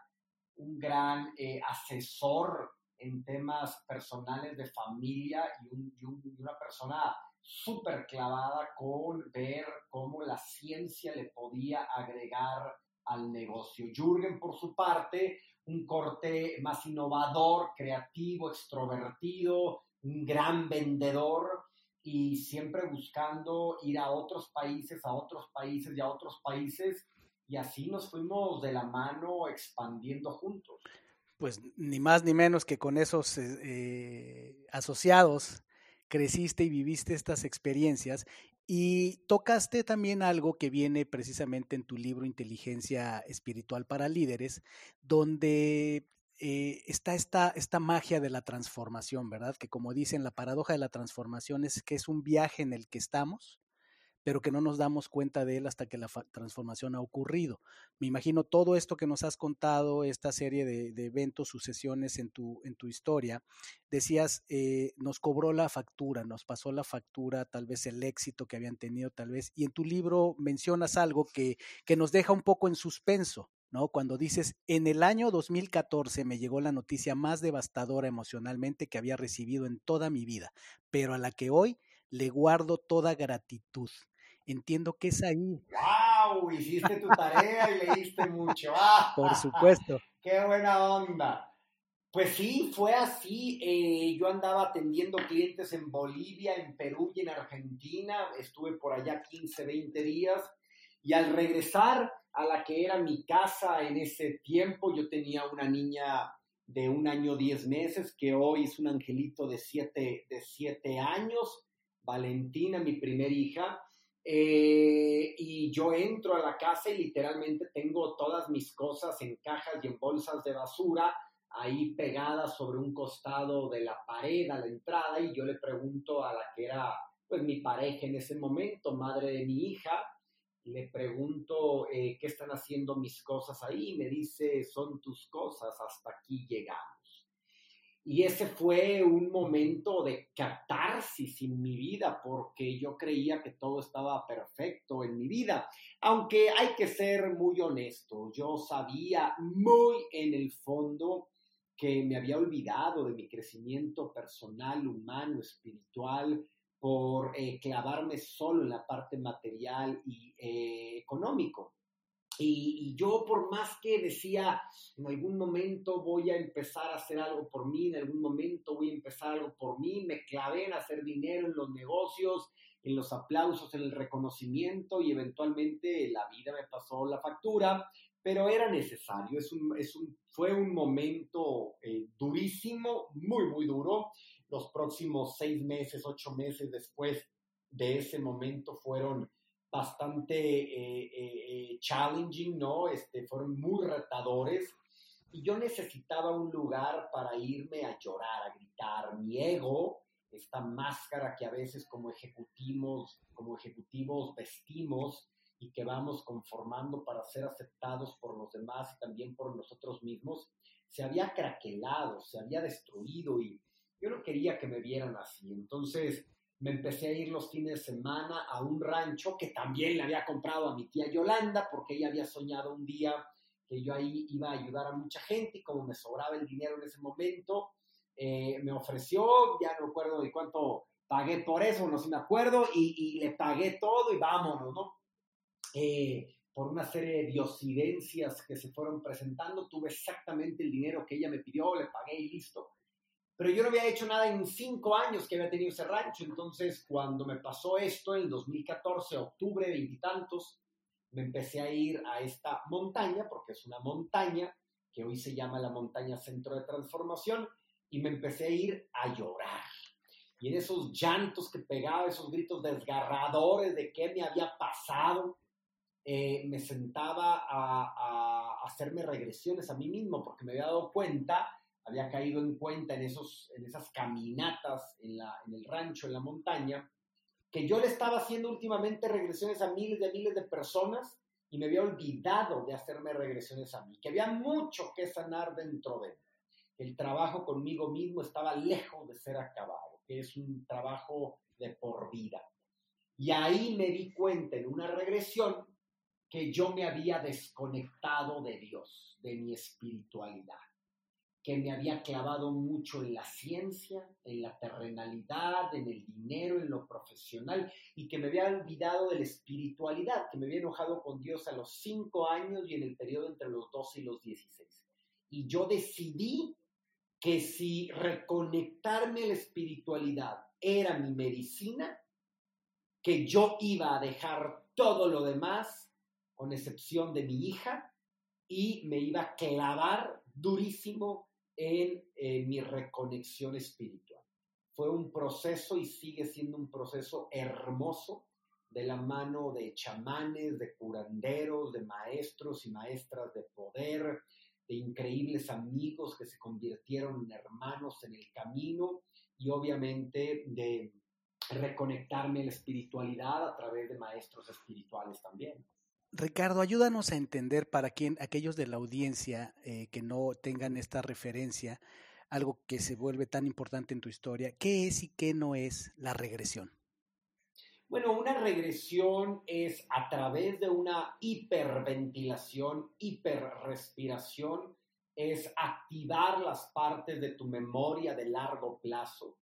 un gran asesor en temas personales de familia y, una persona súper clavada con ver cómo la ciencia le podía agregar al negocio. Jürgen, por su parte, un corte más innovador, creativo, extrovertido, un gran vendedor y siempre buscando ir a otros países, a otros países y a otros países. Y así nos fuimos de la mano expandiendo juntos pues ni más ni menos que con esos eh, eh, asociados creciste y viviste estas experiencias y tocaste también algo que viene precisamente en tu libro Inteligencia Espiritual para Líderes, donde eh, está esta, esta magia de la transformación, ¿verdad? Que como dicen, la paradoja de la transformación es que es un viaje en el que estamos, pero que no nos damos cuenta de él hasta que la transformación ha ocurrido. Me imagino todo esto que nos has contado, esta serie de, eventos, sucesiones en tu, en tu historia, decías, eh, nos cobró la factura, nos pasó la factura, tal vez el éxito que habían tenido, tal vez, y en tu libro mencionas algo que, que nos deja un poco en suspenso, ¿no? Cuando dices, en el año 2014 me llegó la noticia más devastadora emocionalmente que había recibido en toda mi vida, pero a la que hoy le guardo toda gratitud entiendo que es ahí. ¡Wow! Hiciste tu tarea y leíste mucho. ¡Ah! Por supuesto. ¡Qué buena onda! Pues sí, fue así. Eh, yo andaba atendiendo clientes en Bolivia, en Perú y en Argentina. Estuve por allá 15, 20 días Y al regresar a la que era mi casa en ese tiempo, yo tenía una niña de un año diez meses, que hoy es un angelito de siete, de siete años, Valentina, mi primer hija, eh, y yo entro a la casa y literalmente tengo todas mis cosas en cajas y en bolsas de basura ahí pegadas sobre un costado de la pared a la entrada y yo le pregunto a la que era pues mi pareja en ese momento, madre de mi hija, le pregunto eh, qué están haciendo mis cosas ahí y me dice son tus cosas, hasta aquí llegamos. Y ese fue un momento de catarsis en mi vida, porque yo creía que todo estaba perfecto en mi vida. Aunque hay que ser muy honesto, yo sabía muy en el fondo que me había olvidado de mi crecimiento personal, humano, espiritual, por eh, clavarme solo en la parte material y eh, económico. Y, yo por más que decía, en algún momento voy a empezar a hacer algo por mí, en algún momento voy a empezar algo por mí, me clavé en hacer dinero en los negocios, en los aplausos, en el reconocimiento y eventualmente la vida me pasó la factura, pero era necesario, es un, es un, fue un momento eh, durísimo, muy, muy duro. Los próximos seis meses, ocho meses después de ese momento fueron bastante eh, eh, eh, challenging, ¿no? Este, fueron muy retadores y yo necesitaba un lugar para irme a llorar, a gritar. Mi ego, esta máscara que a veces como ejecutivos, como ejecutivos vestimos y que vamos conformando para ser aceptados por los demás y también por nosotros mismos, se había craquelado, se había destruido y yo no quería que me vieran así. Entonces, me empecé a ir los fines de semana a un rancho que también le había comprado a mi tía Yolanda porque ella había soñado un día que yo ahí iba a ayudar a mucha gente y como me sobraba el dinero en ese momento, eh, me ofreció, ya no me acuerdo de cuánto pagué por eso, no sé si me acuerdo, y, le pagué todo y vámonos, ¿no? Eh, por una serie de diosidencias que se fueron presentando, tuve exactamente el dinero que ella me pidió, le pagué y listo pero yo no había hecho nada en cinco años que había tenido ese rancho. Entonces, cuando me pasó esto en el 2014, octubre, veintitantos, me empecé a ir a esta montaña, porque es una montaña que hoy se llama la montaña Centro de Transformación, y me empecé a ir a llorar. Y en esos llantos que pegaba, esos gritos desgarradores de qué me había pasado, eh, me sentaba a, a hacerme regresiones a mí mismo, porque me había dado cuenta había caído en cuenta en, esos, en esas caminatas en, la, en el rancho, en la montaña, que yo le estaba haciendo últimamente regresiones a miles de miles de personas y me había olvidado de hacerme regresiones a mí, que había mucho que sanar dentro de mí. El trabajo conmigo mismo estaba lejos de ser acabado, que es un trabajo de por vida. Y ahí me di cuenta en una regresión que yo me había desconectado de Dios, de mi espiritualidad que me había clavado mucho en la ciencia, en la terrenalidad, en el dinero, en lo profesional, y que me había olvidado de la espiritualidad, que me había enojado con Dios a los cinco años y en el periodo entre los 12 y los 16. Y yo decidí que si reconectarme a la espiritualidad era mi medicina, que yo iba a dejar todo lo demás, con excepción de mi hija, y me iba a clavar durísimo en mi reconexión espiritual. Fue un proceso y sigue siendo un proceso hermoso de la mano de chamanes, de curanderos, de maestros y maestras de poder, de increíbles amigos que se convirtieron en hermanos en el camino y obviamente de reconectarme a la espiritualidad a través de maestros espirituales también. Ricardo, ayúdanos a entender para quien, aquellos de la audiencia eh, que no tengan esta referencia, algo que se vuelve tan importante en tu historia, ¿qué es y qué no es la regresión? Bueno, una regresión es a través de una hiperventilación, hiperrespiración, es activar las partes de tu memoria de largo plazo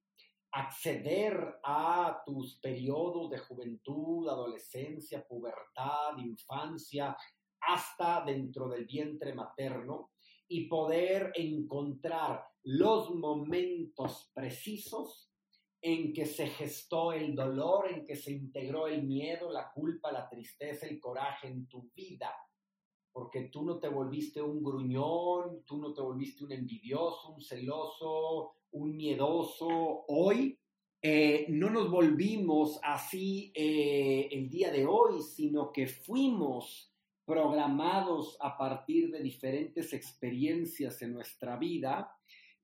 acceder a tus periodos de juventud, adolescencia, pubertad, infancia, hasta dentro del vientre materno y poder encontrar los momentos precisos en que se gestó el dolor, en que se integró el miedo, la culpa, la tristeza, el coraje en tu vida. Porque tú no te volviste un gruñón, tú no te volviste un envidioso, un celoso, un miedoso. Hoy eh, no nos volvimos así eh, el día de hoy, sino que fuimos programados a partir de diferentes experiencias en nuestra vida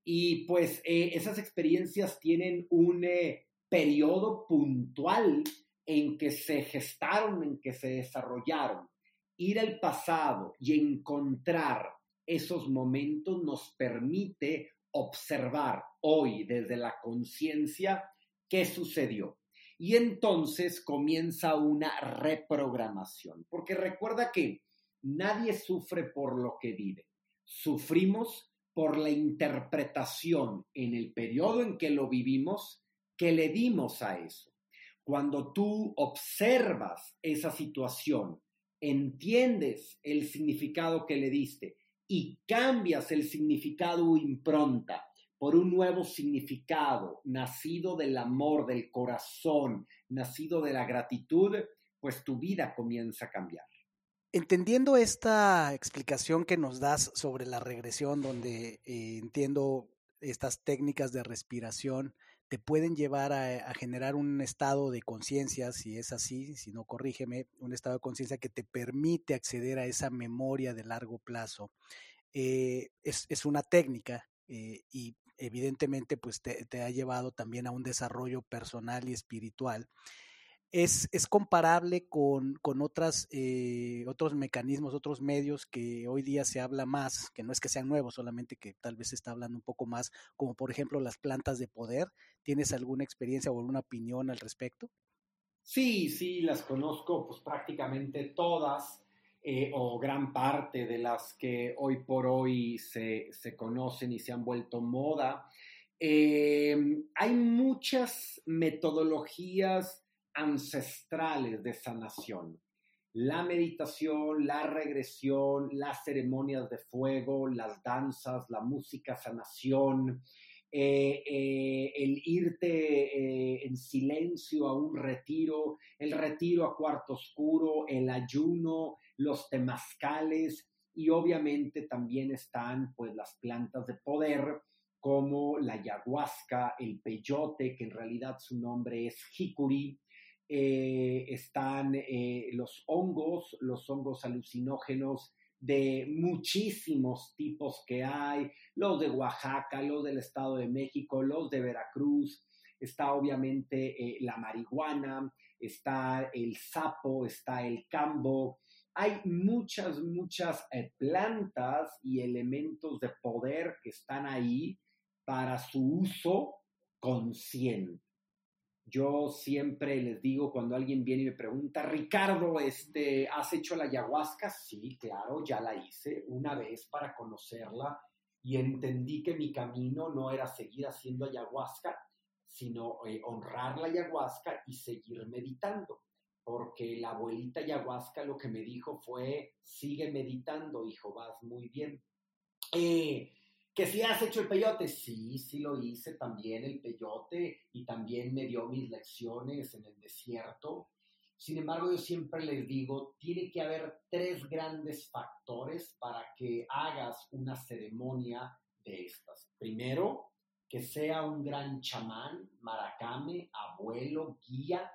y pues eh, esas experiencias tienen un periodo puntual en que se gestaron, en que se desarrollaron. Ir al pasado y encontrar esos momentos nos permite observar hoy desde la conciencia qué sucedió. Y entonces comienza una reprogramación, porque recuerda que nadie sufre por lo que vive, sufrimos por la interpretación en el periodo en que lo vivimos que le dimos a eso. Cuando tú observas esa situación, entiendes el significado que le diste y cambias el significado impronta por un nuevo significado, nacido del amor, del corazón, nacido de la gratitud, pues tu vida comienza a cambiar. Entendiendo esta explicación que nos das sobre la regresión, donde eh, entiendo estas técnicas de respiración te pueden llevar a, generar un estado de conciencia, si es así, si no corrígeme, un estado de conciencia que te permite acceder a esa memoria de largo plazo. Eh, es, es, una técnica eh, y evidentemente pues te, ha llevado también a un desarrollo personal y espiritual. Es, es comparable con, con otras, eh, otros mecanismos, otros medios que hoy día se habla más, que no es que sean nuevos, solamente que tal vez se está hablando un poco más, como por ejemplo las plantas de poder. ¿Tienes alguna experiencia o alguna opinión al respecto? Sí, sí, las conozco pues prácticamente todas. Eh, o gran parte de las que hoy por hoy se, conocen y se han vuelto moda. Eh, hay muchas metodologías ancestrales de sanación. La meditación, la regresión, las ceremonias de fuego, las danzas, la música sanación, eh, el irte en silencio a un retiro, el retiro a cuarto oscuro, el ayuno, los temazcales y obviamente también están pues las plantas de poder como la ayahuasca, el peyote, que en realidad su nombre es jicuri, están los hongos, los hongos alucinógenos de muchísimos tipos que hay, los de Oaxaca, los del Estado de México, los de Veracruz, está obviamente eh, la marihuana, está el sapo, está el cambo. Hay muchas, muchas eh, plantas y elementos de poder que están ahí para su uso consciente. Yo siempre les digo cuando alguien viene y me pregunta, Ricardo, este, ¿has hecho la ayahuasca? Sí, claro, ya la hice una vez para conocerla y entendí que mi camino no era seguir haciendo ayahuasca, sino eh, honrar la ayahuasca y seguir meditando. Porque la abuelita ayahuasca lo que me dijo fue, sigue meditando, hijo, vas muy bien. Eh, que si has hecho el peyote, sí, sí lo hice también el peyote y también me dio mis lecciones en el desierto. Sin embargo, yo siempre les digo, tiene que haber tres grandes factores para que hagas una ceremonia de estas. Primero, que sea un gran chamán, maracame, abuelo, guía,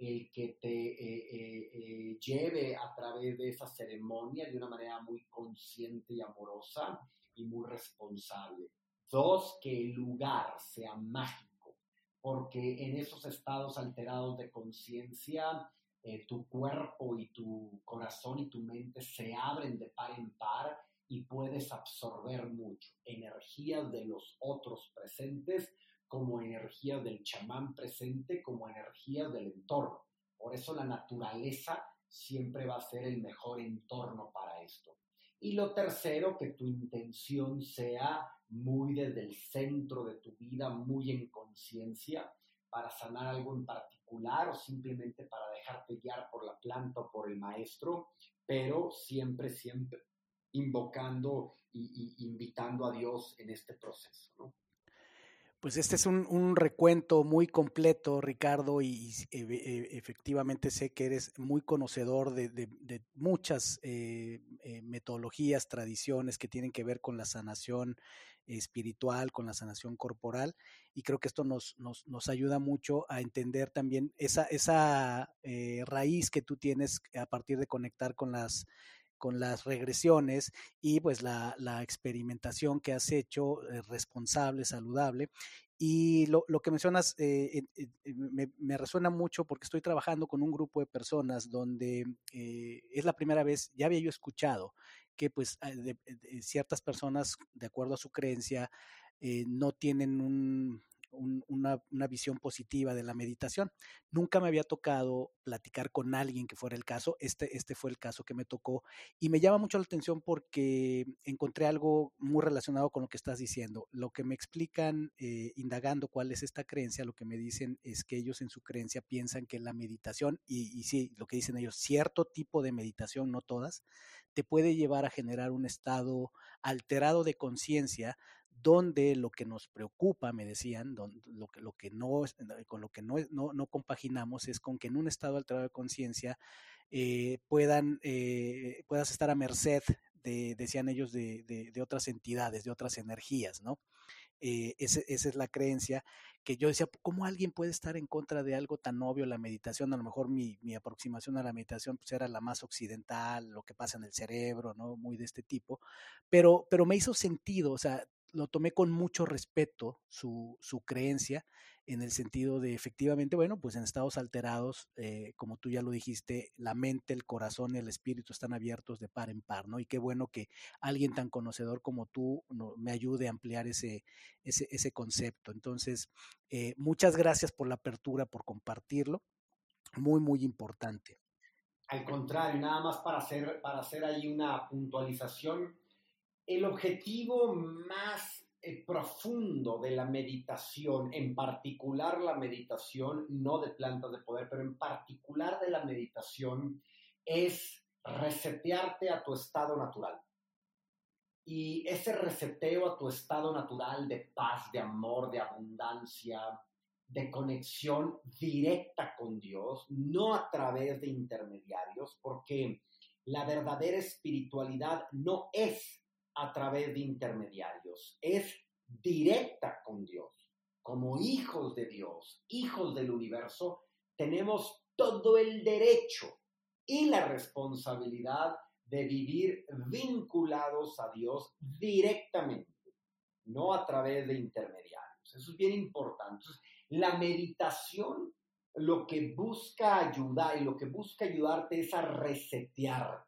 el que te eh, eh, eh, lleve a través de esa ceremonia de una manera muy consciente y amorosa y muy responsable. Dos, que el lugar sea mágico, porque en esos estados alterados de conciencia, eh, tu cuerpo y tu corazón y tu mente se abren de par en par y puedes absorber mucho energías de los otros presentes como energías del chamán presente, como energías del entorno. Por eso la naturaleza siempre va a ser el mejor entorno para esto. Y lo tercero, que tu intención sea muy desde el centro de tu vida, muy en conciencia, para sanar algo en particular o simplemente para dejarte guiar por la planta o por el maestro, pero siempre, siempre invocando y, invitando a Dios en este proceso. Pues este es un, recuento muy completo, Ricardo, y, e, efectivamente sé que eres muy conocedor de, muchas eh, eh, metodologías, tradiciones que tienen que ver con la sanación espiritual, con la sanación corporal, y creo que esto nos, nos, ayuda mucho a entender también esa, esa eh, raíz que tú tienes a partir de conectar con las con las regresiones y pues la, experimentación que has hecho eh, responsable, saludable. Y lo, que mencionas eh, me, resuena mucho porque estoy trabajando con un grupo de personas donde eh, es la primera vez, ya había yo escuchado que pues ciertas personas, de acuerdo a su creencia, no tienen un, una, visión positiva de la meditación. Nunca me había tocado platicar con alguien que fuera el caso. Este, este fue el caso que me tocó y me llama mucho la atención porque encontré algo muy relacionado con lo que estás diciendo. Lo que me explican eh, indagando cuál es esta creencia, lo que me dicen es que ellos en su creencia piensan que la meditación, y, y sí, lo que dicen ellos, cierto tipo de meditación, no todas, te puede llevar a generar un estado alterado de conciencia donde lo que nos preocupa, me decían, lo, que, lo que no, con lo que no, no, compaginamos es con que en un estado alterado de conciencia eh, puedan, eh, puedas estar a merced de, decían ellos, de, de, otras entidades, de otras energías, ¿no? Eh, esa es la creencia que yo decía, ¿cómo alguien puede estar en contra de algo tan obvio, la meditación? A lo mejor mi, mi aproximación a la meditación pues, era la más occidental, lo que pasa en el cerebro, ¿no? Muy de este tipo, pero, pero me hizo sentido, o sea, lo tomé con mucho respeto su, su, creencia en el sentido de efectivamente, bueno, pues en estados alterados, eh, como tú ya lo dijiste, la mente, el corazón el espíritu están abiertos de par en par, ¿no? Y qué bueno que alguien tan conocedor como tú me ayude a ampliar ese, ese, ese concepto. Entonces, eh, muchas gracias por la apertura, por compartirlo. Muy, muy importante. Al contrario, nada más para hacer, para hacer ahí una puntualización el objetivo más eh, profundo de la meditación, en particular la meditación, no de plantas de poder, pero en particular de la meditación, es resetearte a tu estado natural. Y ese reseteo a tu estado natural de paz, de amor, de abundancia, de conexión directa con Dios, no a través de intermediarios, porque la verdadera espiritualidad no es a través de intermediarios, es directa con Dios. Como hijos de Dios, hijos del universo, tenemos todo el derecho y la responsabilidad de vivir vinculados a Dios directamente, no a través de intermediarios. Eso es bien importante. la meditación lo que busca ayudar y lo que busca ayudarte es a resetear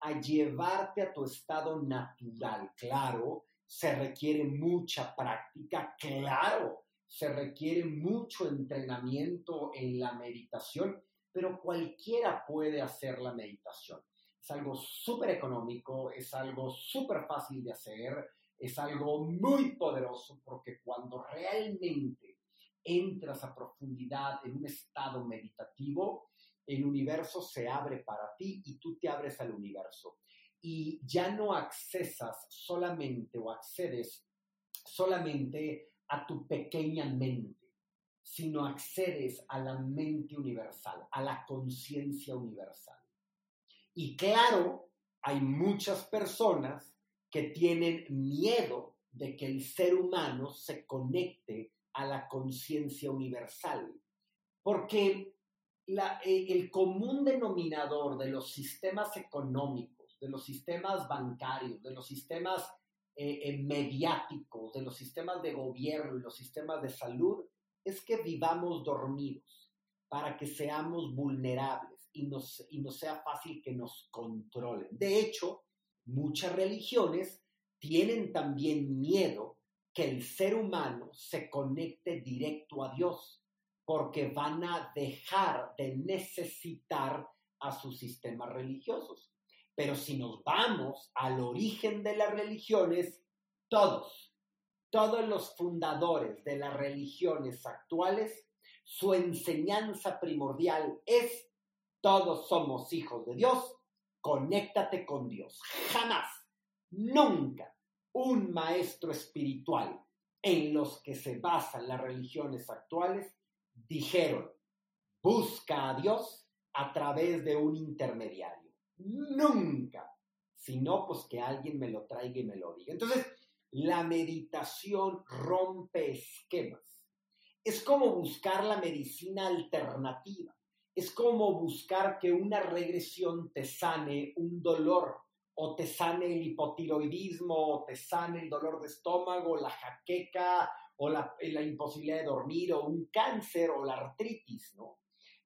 a llevarte a tu estado natural. Claro, se requiere mucha práctica, claro, se requiere mucho entrenamiento en la meditación, pero cualquiera puede hacer la meditación. Es algo súper económico, es algo súper fácil de hacer, es algo muy poderoso porque cuando realmente entras a profundidad en un estado meditativo, el universo se abre para ti y tú te abres al universo. Y ya no accesas solamente o accedes solamente a tu pequeña mente, sino accedes a la mente universal, a la conciencia universal. Y claro, hay muchas personas que tienen miedo de que el ser humano se conecte a la conciencia universal, porque eh, el común denominador de los sistemas económicos, de los sistemas bancarios, de los sistemas eh, eh, mediáticos, de los sistemas de gobierno y los sistemas de salud, es que vivamos dormidos para que seamos vulnerables y nos, y sea fácil que nos controlen. De hecho, muchas religiones tienen también miedo que el ser humano se conecte directo a Dios porque van a dejar de necesitar a sus sistemas religiosos. Pero si nos vamos al origen de las religiones, todos, todos los fundadores de las religiones actuales, su enseñanza primordial es, todos somos hijos de Dios, conéctate con Dios. Jamás, nunca un maestro espiritual en los que se basan las religiones actuales dijeron, busca a Dios a través de un intermediario. Nunca, sino pues que alguien me lo traiga y me lo diga. Entonces, la meditación rompe esquemas. Es como buscar la medicina alternativa. Es como buscar que una regresión te sane un dolor o te sane el hipotiroidismo, o te sane el dolor de estómago, la jaqueca, o la, imposibilidad de dormir, o un cáncer, o la artritis, ¿no?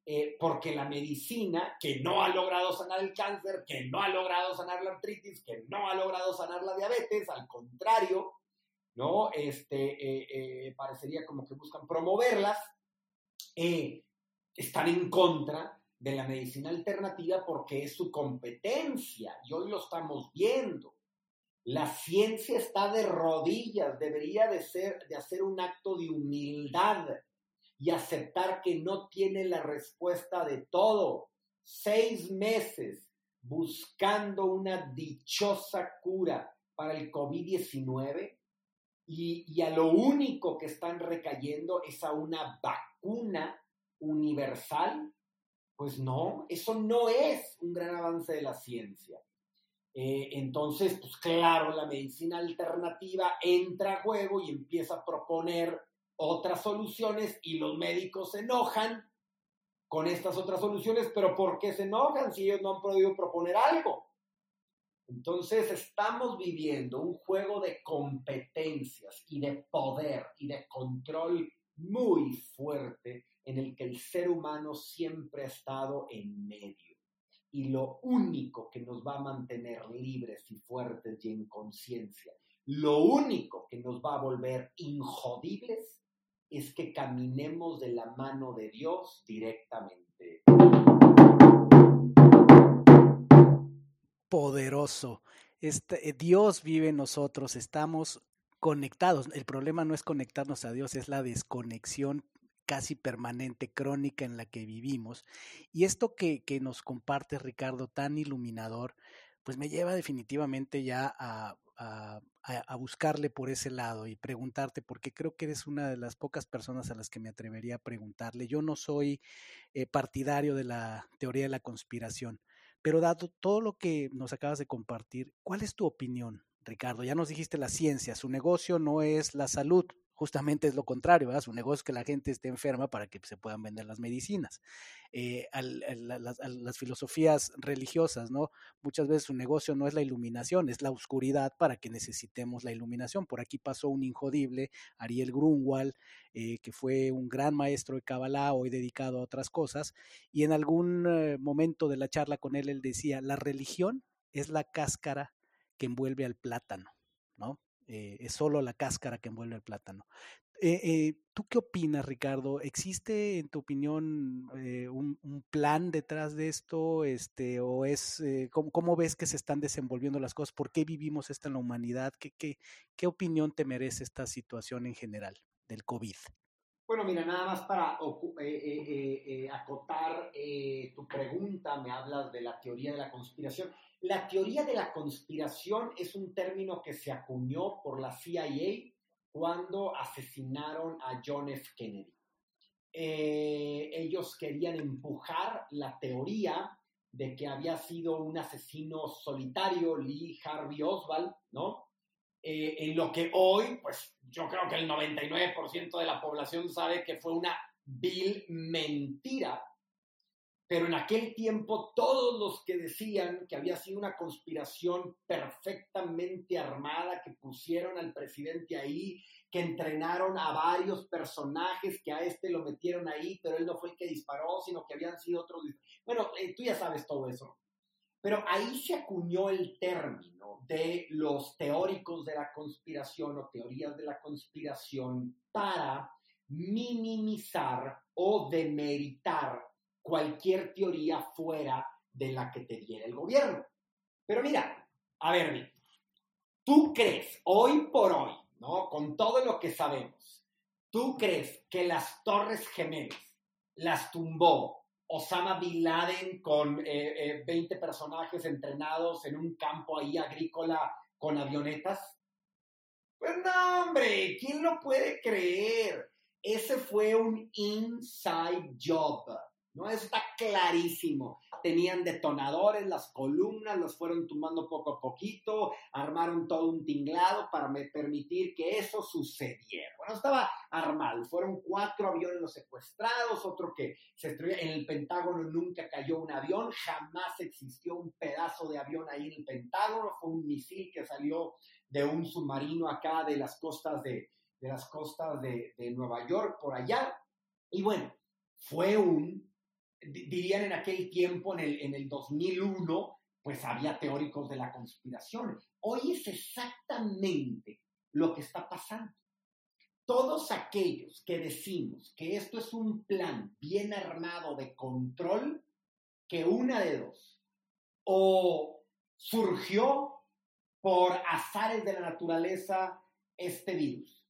Eh, porque la medicina, que no ha logrado sanar el cáncer, que no ha logrado sanar la artritis, que no ha logrado sanar la diabetes, al contrario, ¿no? Este, eh, eh, parecería como que buscan promoverlas, están en contra de la medicina alternativa porque es su competencia y hoy lo estamos viendo. La ciencia está de rodillas, debería de, ser, de hacer un acto de humildad y aceptar que no tiene la respuesta de todo. Seis meses buscando una dichosa cura para el COVID-19 y, y a lo único que están recayendo es a una vacuna universal pues no, eso no es un gran avance de la ciencia. Eh, entonces, pues claro, la medicina alternativa entra a juego y empieza a proponer otras soluciones y los médicos se enojan con estas otras soluciones, pero ¿por qué se enojan si ellos no han podido proponer algo? Entonces estamos viviendo un juego de competencias y de poder y de control muy fuerte en el que el ser humano siempre ha estado en medio. Y lo único que nos va a mantener libres y fuertes y en conciencia, lo único que nos va a volver injodibles es que caminemos de la mano de Dios directamente. Poderoso. Este, eh, Dios vive en nosotros, estamos conectados. El problema no es conectarnos a Dios, es la desconexión casi permanente, crónica en la que vivimos. Y esto que, que nos comparte Ricardo, tan iluminador, pues me lleva definitivamente ya a, a, buscarle por ese lado y preguntarte, porque creo que eres una de las pocas personas a las que me atrevería a preguntarle. Yo no soy eh, partidario de la teoría de la conspiración, pero dado todo lo que nos acabas de compartir, ¿cuál es tu opinión, Ricardo? Ya nos dijiste la ciencia, su negocio no es la salud, justamente es lo contrario, ¿verdad? Su negocio es que la gente esté enferma para que se puedan vender las medicinas. Eh, las, filosofías religiosas, ¿no? Muchas veces su negocio no es la iluminación, es la oscuridad para que necesitemos la iluminación. Por aquí pasó un injodible, Ariel Grunwald, eh, que fue un gran maestro de Kabbalah, hoy dedicado a otras cosas, y en algún eh, momento de la charla con él, él decía, la religión es la cáscara que envuelve al plátano, ¿no? Eh, es solo la cáscara que envuelve el plátano. Eh, eh, ¿Tú qué opinas, Ricardo? ¿Existe, en tu opinión, un, plan detrás de esto? Este, ¿O es ¿cómo, ves que se están desenvolviendo las cosas? ¿Por qué vivimos esto en la humanidad? ¿Qué, qué, qué opinión te merece esta situación en general del COVID? Bueno, mira, nada más para acotar tu pregunta, me hablas de la teoría de la conspiración. La teoría de la conspiración es un término que se acuñó por la CIA cuando asesinaron a John F. Kennedy. Eh, ellos querían empujar la teoría de que había sido un asesino solitario, Lee Harvey Oswald, ¿no? Eh, en lo que hoy, pues yo creo que el 99% de la población sabe que fue una vil mentira pero en aquel tiempo todos los que decían que había sido una conspiración perfectamente armada, que pusieron al presidente ahí, que entrenaron a varios personajes, que a este lo metieron ahí, pero él no fue el que disparó, sino que habían sido otros. Bueno, eh, tú ya sabes todo eso. Pero ahí se acuñó el término de los teóricos de la conspiración o teorías de la conspiración para minimizar o demeritar cualquier teoría fuera de la que te diera el gobierno. Pero mira, a ver, ¿tú crees hoy por hoy, ¿no? Con todo lo que sabemos, ¿tú crees que las Torres Gemelas las tumbó Osama Bin Laden con 20 eh, eh, personajes entrenados en un campo ahí agrícola con avionetas? Pues no, hombre, ¿quién lo puede creer? Ese fue un inside job. ¿No? está clarísimo. Tenían detonadores, las columnas los fueron tumbando poco a poquito, armaron todo un tinglado para permitir que eso sucediera. Bueno, estaba armado. Fueron cuatro aviones los secuestrados, otro que se estrelló. En el Pentágono nunca cayó un avión, jamás existió un pedazo de avión ahí en el Pentágono. Fue un misil que salió de un submarino acá de las costas de, las costas de, de Nueva York, por allá. Y bueno, fue un dirían en aquel tiempo, en el, en el 2001, pues había teóricos de la conspiración. Hoy es exactamente lo que está pasando. Todos aquellos que decimos que esto es un plan bien armado de control, que una de dos, o surgió por azares de la naturaleza este virus,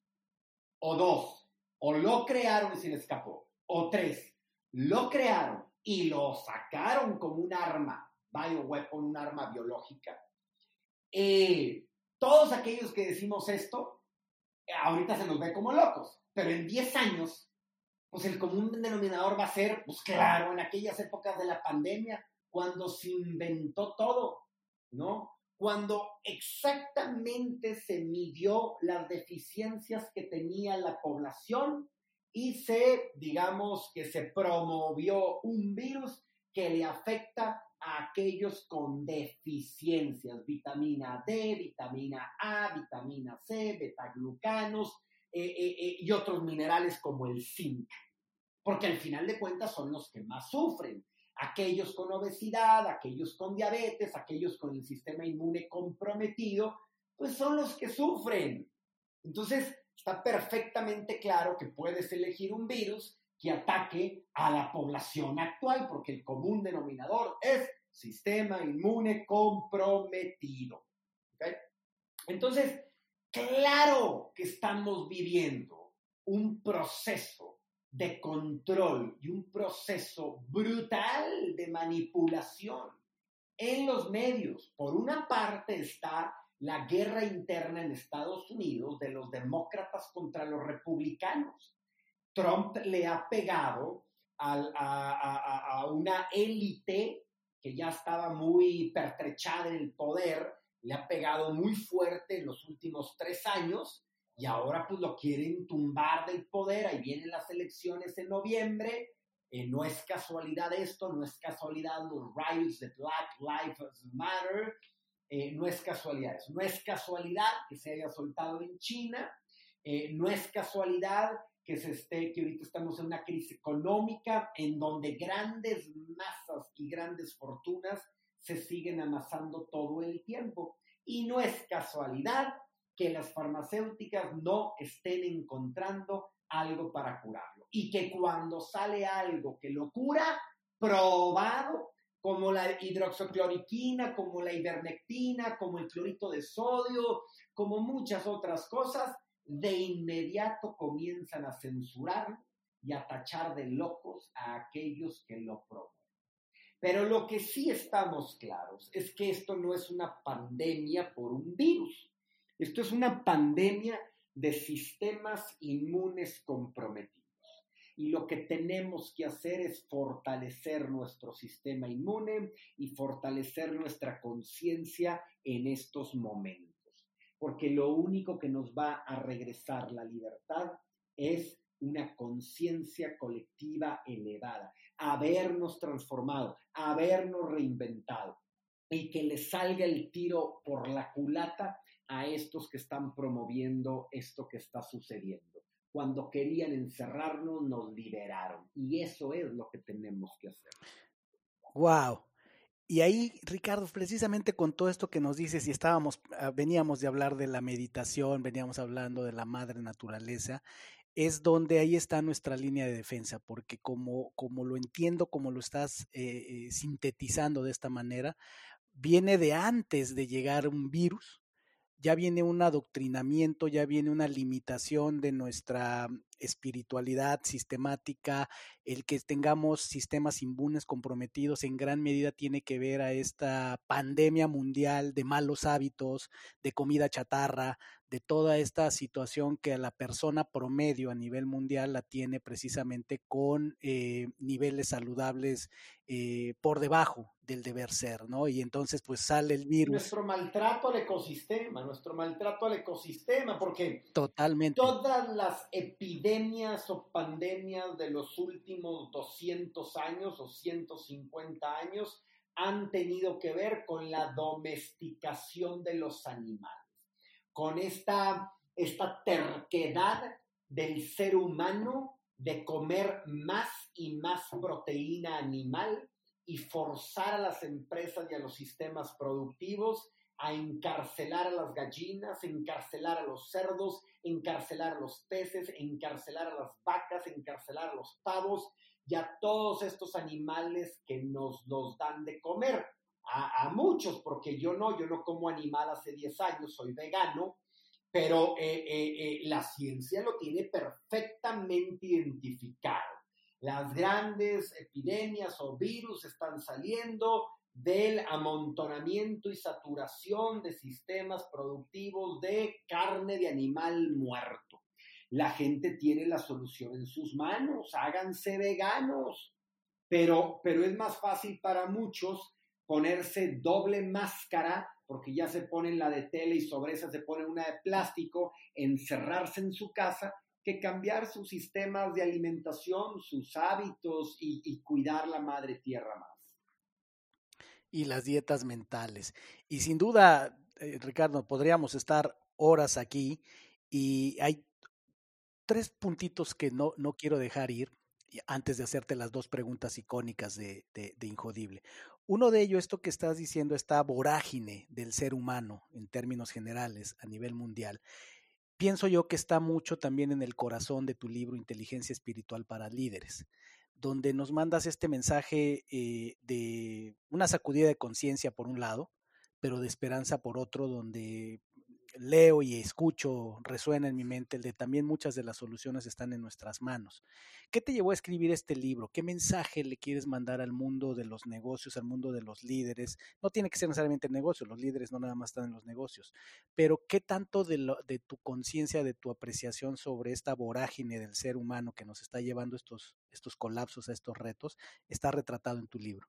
o dos, o lo crearon y se le escapó, o tres, lo crearon y lo sacaron como un arma, bioweapon, un arma biológica. Eh, todos aquellos que decimos esto, ahorita se nos ve como locos, pero en 10 años, pues el común denominador va a ser, pues claro, en aquellas épocas de la pandemia, cuando se inventó todo, ¿no? Cuando exactamente se midió las deficiencias que tenía la población y se, digamos, que se promovió un virus que le afecta a aquellos con deficiencias, vitamina D, vitamina A, vitamina C, betaglucanos eh, eh, eh, y otros minerales como el zinc, porque al final de cuentas son los que más sufren. Aquellos con obesidad, aquellos con diabetes, aquellos con el sistema inmune comprometido, pues son los que sufren. Entonces, está perfectamente claro que puedes elegir un virus que ataque a la población actual, porque el común denominador es sistema inmune comprometido. Entonces, claro que estamos viviendo un proceso de control y un proceso brutal de manipulación en los medios. Por una parte está la guerra interna en Estados Unidos de los demócratas contra los republicanos. Trump le ha pegado a, una élite que ya estaba muy pertrechada en el poder, le ha pegado muy fuerte en los últimos tres años y ahora pues lo quieren tumbar del poder, ahí vienen las elecciones en noviembre, eh, no es casualidad esto, no es casualidad los riots de Black Lives Matter, eh, no es casualidad. No es casualidad que se haya soltado en China, eh, no es casualidad que se esté, que ahorita estamos en una crisis económica en donde grandes masas y grandes fortunas se siguen amasando todo el tiempo. Y no es casualidad que las farmacéuticas no estén encontrando algo para curarlo. Y que cuando sale algo que lo cura, probado, como la hidroxocloriquina, como la ivermectina, como el clorito de sodio, como muchas otras cosas, de inmediato comienzan a censurar y a tachar de locos a aquellos que lo promueven. Pero lo que sí estamos claros es que esto no es una pandemia por un virus, esto es una pandemia de sistemas inmunes comprometidos y lo que tenemos que hacer es fortalecer nuestro sistema inmune y fortalecer nuestra conciencia en estos momentos, porque lo único que nos va a regresar la libertad es una conciencia colectiva elevada, habernos transformado, habernos reinventado y que le salga el tiro por la culata a estos que están promoviendo esto que está sucediendo cuando querían encerrarnos, nos liberaron. Y eso es lo que tenemos que hacer. Wow. Y ahí, Ricardo, precisamente con todo esto que nos dices, y estábamos, ah, veníamos de hablar de la meditación, veníamos hablando de la madre naturaleza, es donde ahí está nuestra línea de defensa, porque como, como lo entiendo, como lo estás eh, eh, sintetizando de esta manera, viene de antes de llegar un virus, ya viene un adoctrinamiento, ya viene una limitación de nuestra espiritualidad sistemática, el que tengamos sistemas inmunes comprometidos, en gran medida tiene que ver a esta pandemia mundial de malos hábitos, de comida chatarra, de toda esta situación que a la persona promedio a nivel mundial la tiene precisamente con eh, niveles saludables eh, por debajo del deber ser, ¿no? Y entonces pues sale el virus. Nuestro maltrato al ecosistema, nuestro maltrato al ecosistema, porque Totalmente. todas las epidemias o pandemias de los últimos 200 años o 150 años han tenido que ver con la domesticación de los animales con esta, esta terquedad del ser humano de comer más y más proteína animal y forzar a las empresas y a los sistemas productivos a encarcelar a las gallinas, encarcelar a los cerdos, encarcelar a los peces, encarcelar a las vacas, encarcelar a los pavos y a todos estos animales que nos los dan de comer a, muchos, porque yo no, yo no como animal hace 10 años, soy vegano, pero eh, eh, eh, la ciencia lo tiene perfectamente identificado. Las grandes epidemias o virus están saliendo del amontonamiento y saturación de sistemas productivos de carne de animal muerto. La gente tiene la solución en sus manos, háganse veganos, pero, pero es más fácil para muchos ponerse doble máscara, porque ya se ponen la de tela y sobre esa se pone una de plástico, encerrarse en su casa, que cambiar sus sistemas de alimentación, sus hábitos y, cuidar la madre tierra más. Y las dietas mentales. Y sin duda, eh, Ricardo, podríamos estar horas aquí y hay tres puntitos que no, no quiero dejar ir antes de hacerte las dos preguntas icónicas de, de, Injodible. Uno de ellos, esto que estás diciendo, esta vorágine del ser humano en términos generales a nivel mundial. Pienso yo que está mucho también en el corazón de tu libro Inteligencia Espiritual para Líderes, donde nos mandas este mensaje eh, de una sacudida de conciencia por un lado, pero de esperanza por otro, donde leo y escucho, resuena en mi mente el de también muchas de las soluciones están en nuestras manos. ¿Qué te llevó a escribir este libro? ¿Qué mensaje le quieres mandar al mundo de los negocios, al mundo de los líderes? No tiene que ser necesariamente el negocio, los líderes no nada más están en los negocios, pero ¿qué tanto de, lo, de tu conciencia, de tu apreciación sobre esta vorágine del ser humano que nos está llevando estos, estos colapsos, a estos retos, está retratado en tu libro?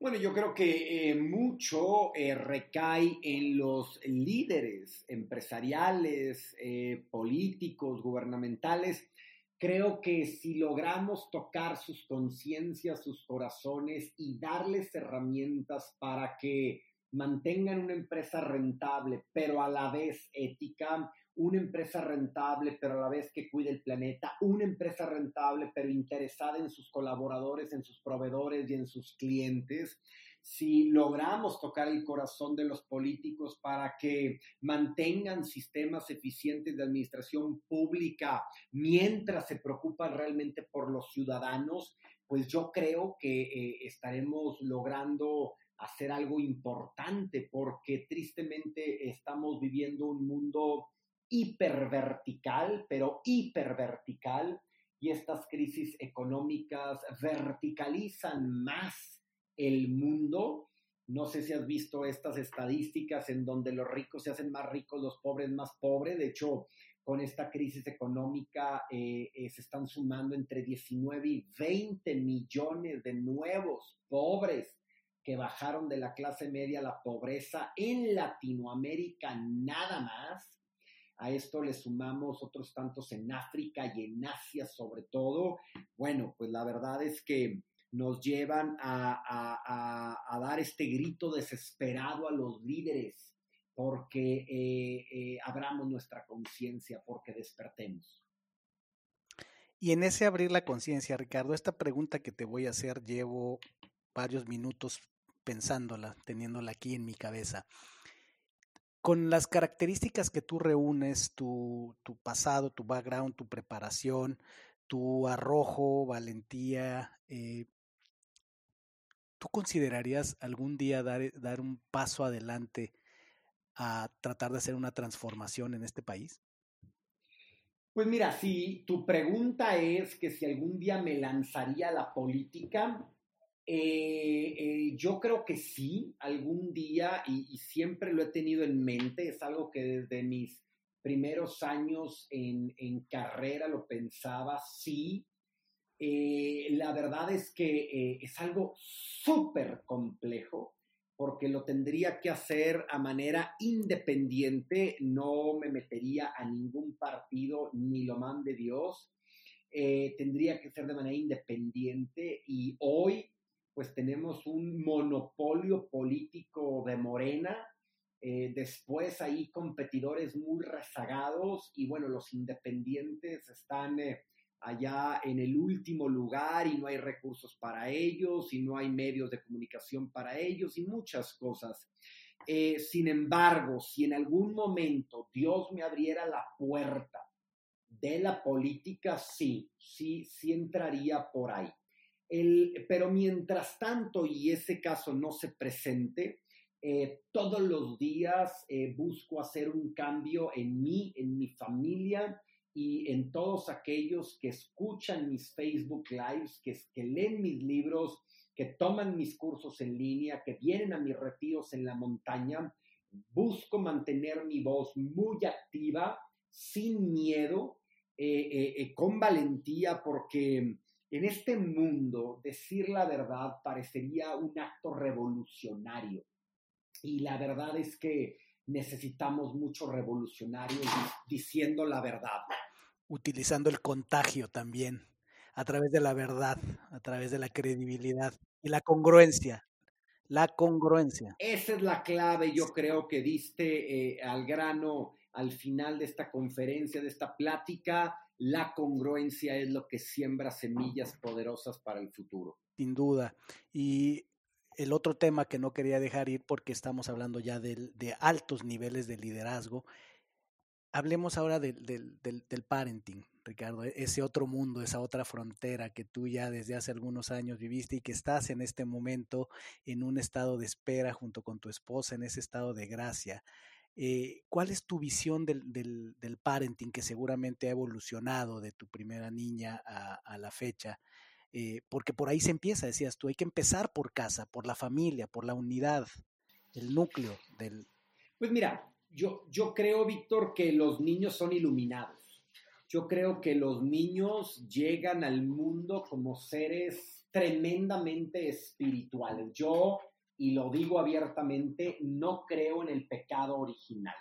Bueno, yo creo que eh, mucho eh, recae en los líderes empresariales, eh, políticos, gubernamentales. Creo que si logramos tocar sus conciencias, sus corazones y darles herramientas para que mantengan una empresa rentable, pero a la vez ética, una empresa rentable, pero a la vez que cuide el planeta, una empresa rentable, pero interesada en sus colaboradores, en sus proveedores y en sus clientes. Si logramos tocar el corazón de los políticos para que mantengan sistemas eficientes de administración pública mientras se preocupan realmente por los ciudadanos, pues yo creo que eh, estaremos logrando hacer algo importante porque tristemente estamos viviendo un mundo hipervertical, pero hipervertical, y estas crisis económicas verticalizan más el mundo. No sé si has visto estas estadísticas en donde los ricos se hacen más ricos, los pobres más pobres. De hecho, con esta crisis económica eh, eh, se están sumando entre 19 y 20 millones de nuevos pobres que bajaron de la clase media a la pobreza en Latinoamérica nada más. A esto le sumamos otros tantos en África y en Asia sobre todo. Bueno, pues la verdad es que nos llevan a, dar este grito desesperado a los líderes porque eh, eh, abramos nuestra conciencia, porque despertemos. Y en ese abrir la conciencia, Ricardo, esta pregunta que te voy a hacer llevo varios minutos pensándola, teniéndola aquí en mi cabeza con las características que tú reúnes, tu, pasado, tu background, tu preparación, tu arrojo, valentía, eh, ¿tú considerarías algún día dar, dar un paso adelante a tratar de hacer una transformación en este país? Pues mira, si tu pregunta es que si algún día me lanzaría a la política, eh, eh, yo creo que sí, algún día, y, siempre lo he tenido en mente, es algo que desde mis primeros años en, carrera lo pensaba, sí. Eh, la verdad es que es algo súper complejo porque lo tendría que hacer a manera independiente, no me metería a ningún partido ni lo mande Dios, tendría que ser de manera independiente y hoy pues tenemos un monopolio político de Morena, eh, después hay competidores muy rezagados y bueno, los independientes están eh, allá en el último lugar y no hay recursos para ellos y no hay medios de comunicación para ellos y muchas cosas. Eh, sin embargo, si en algún momento Dios me abriera la puerta de la política, sí, sí, sí entraría por ahí pero mientras tanto, y ese caso no se presente, eh, todos los días eh, busco hacer un cambio en mí, en mi familia y en todos aquellos que escuchan mis Facebook Lives, que, leen mis libros, que toman mis cursos en línea, que vienen a mis retiros en la montaña. Busco mantener mi voz muy activa, sin miedo, eh, con valentía, porque en este mundo, decir la verdad parecería un acto revolucionario. Y la verdad es que necesitamos muchos revolucionarios diciendo la verdad. Utilizando el contagio también, a través de la verdad, a través de la credibilidad y la congruencia. La congruencia. Esa es la clave, yo creo que diste eh, al grano al final de esta conferencia, de esta plática la congruencia es lo que siembra semillas poderosas para el futuro. Sin duda. Y el otro tema que no quería dejar ir porque estamos hablando ya de, altos niveles de liderazgo, hablemos ahora del, parenting, Ricardo, e-, ese otro mundo, esa otra frontera que tú ya desde hace algunos años viviste y que estás en este momento en un estado de espera junto con tu esposa, en ese estado de gracia. Eh, ¿Cuál es tu visión del, del, parenting que seguramente ha evolucionado de tu primera niña a, la fecha? Eh, porque por ahí se empieza, decías tú, hay que empezar por casa, por la familia, por la unidad, el núcleo del... Pues mira, yo, yo creo, Víctor, que los niños son iluminados. Yo creo que los niños llegan al mundo como seres tremendamente espirituales. Yo y lo digo abiertamente, no creo en el pecado original.